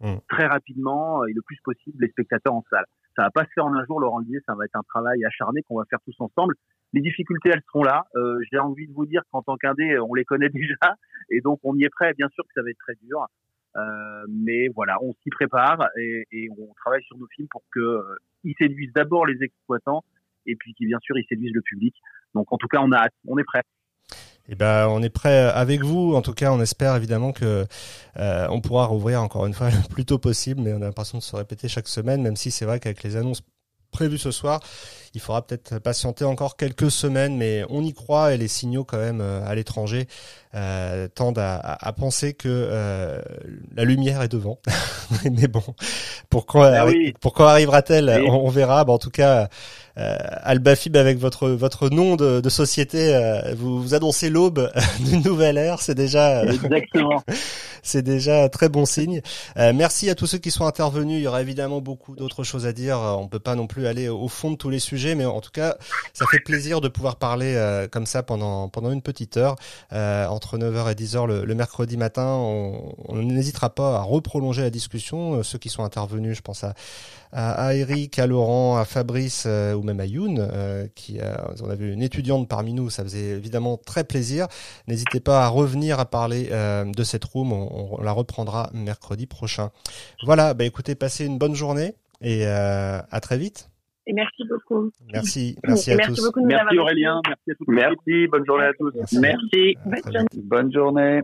mm. très rapidement et le plus possible les spectateurs en salle. Ça va pas se faire en un jour, Laurent disait, ça va être un travail acharné qu'on va faire tous ensemble. Les difficultés, elles seront là. Euh, J'ai envie de vous dire qu'en tant qu'indé, on les connaît déjà, et donc on y est prêt. Bien sûr que ça va être très dur, euh, mais voilà, on s'y prépare et, on travaille sur nos films pour que euh, ils séduisent d'abord les exploitants et puis bien sûr ils séduisent le public. Donc en tout cas, on a, on est prêt. Eh ben, on est prêt avec vous. En tout cas, on espère évidemment que euh, on pourra rouvrir encore une fois le plus tôt possible, mais on a l'impression de se répéter chaque semaine, même si c'est vrai qu'avec les annonces prévues ce soir, il faudra peut-être patienter encore quelques semaines, mais on y croit et les signaux quand même euh, à l'étranger euh, tendent à, à, penser que euh, la lumière est devant. mais bon, pourquoi, ah pourquoi arrivera-t-elle? On, verra. en tout cas, euh, Albafib avec votre votre nom de, de société, euh, vous, vous annoncez l'aube d'une nouvelle ère. C'est déjà exactement. c'est déjà très bon signe. Euh, merci à tous ceux qui sont intervenus. Il y aura évidemment beaucoup d'autres choses à dire. On peut pas non plus aller au fond de tous les sujets, mais en tout cas, ça fait plaisir de pouvoir parler euh, comme ça pendant pendant une petite heure euh, entre 9h et 10h le, le mercredi matin. On n'hésitera pas à reprolonger la discussion. ceux qui sont intervenus, je pense à à, Eric, à Laurent, à Fabrice ou même à Youn, qui a, on a vu une étudiante parmi nous. Ça faisait évidemment très plaisir. N'hésitez pas à revenir à parler de cette room on, la reprendra mercredi prochain. Voilà, bah écoutez, passez une bonne journée et euh, à très vite. Et merci beaucoup. Merci, merci à tous. merci Aurélien, merci à tous. Merci, bonne journée à tous. Merci. Bonne bonne journée.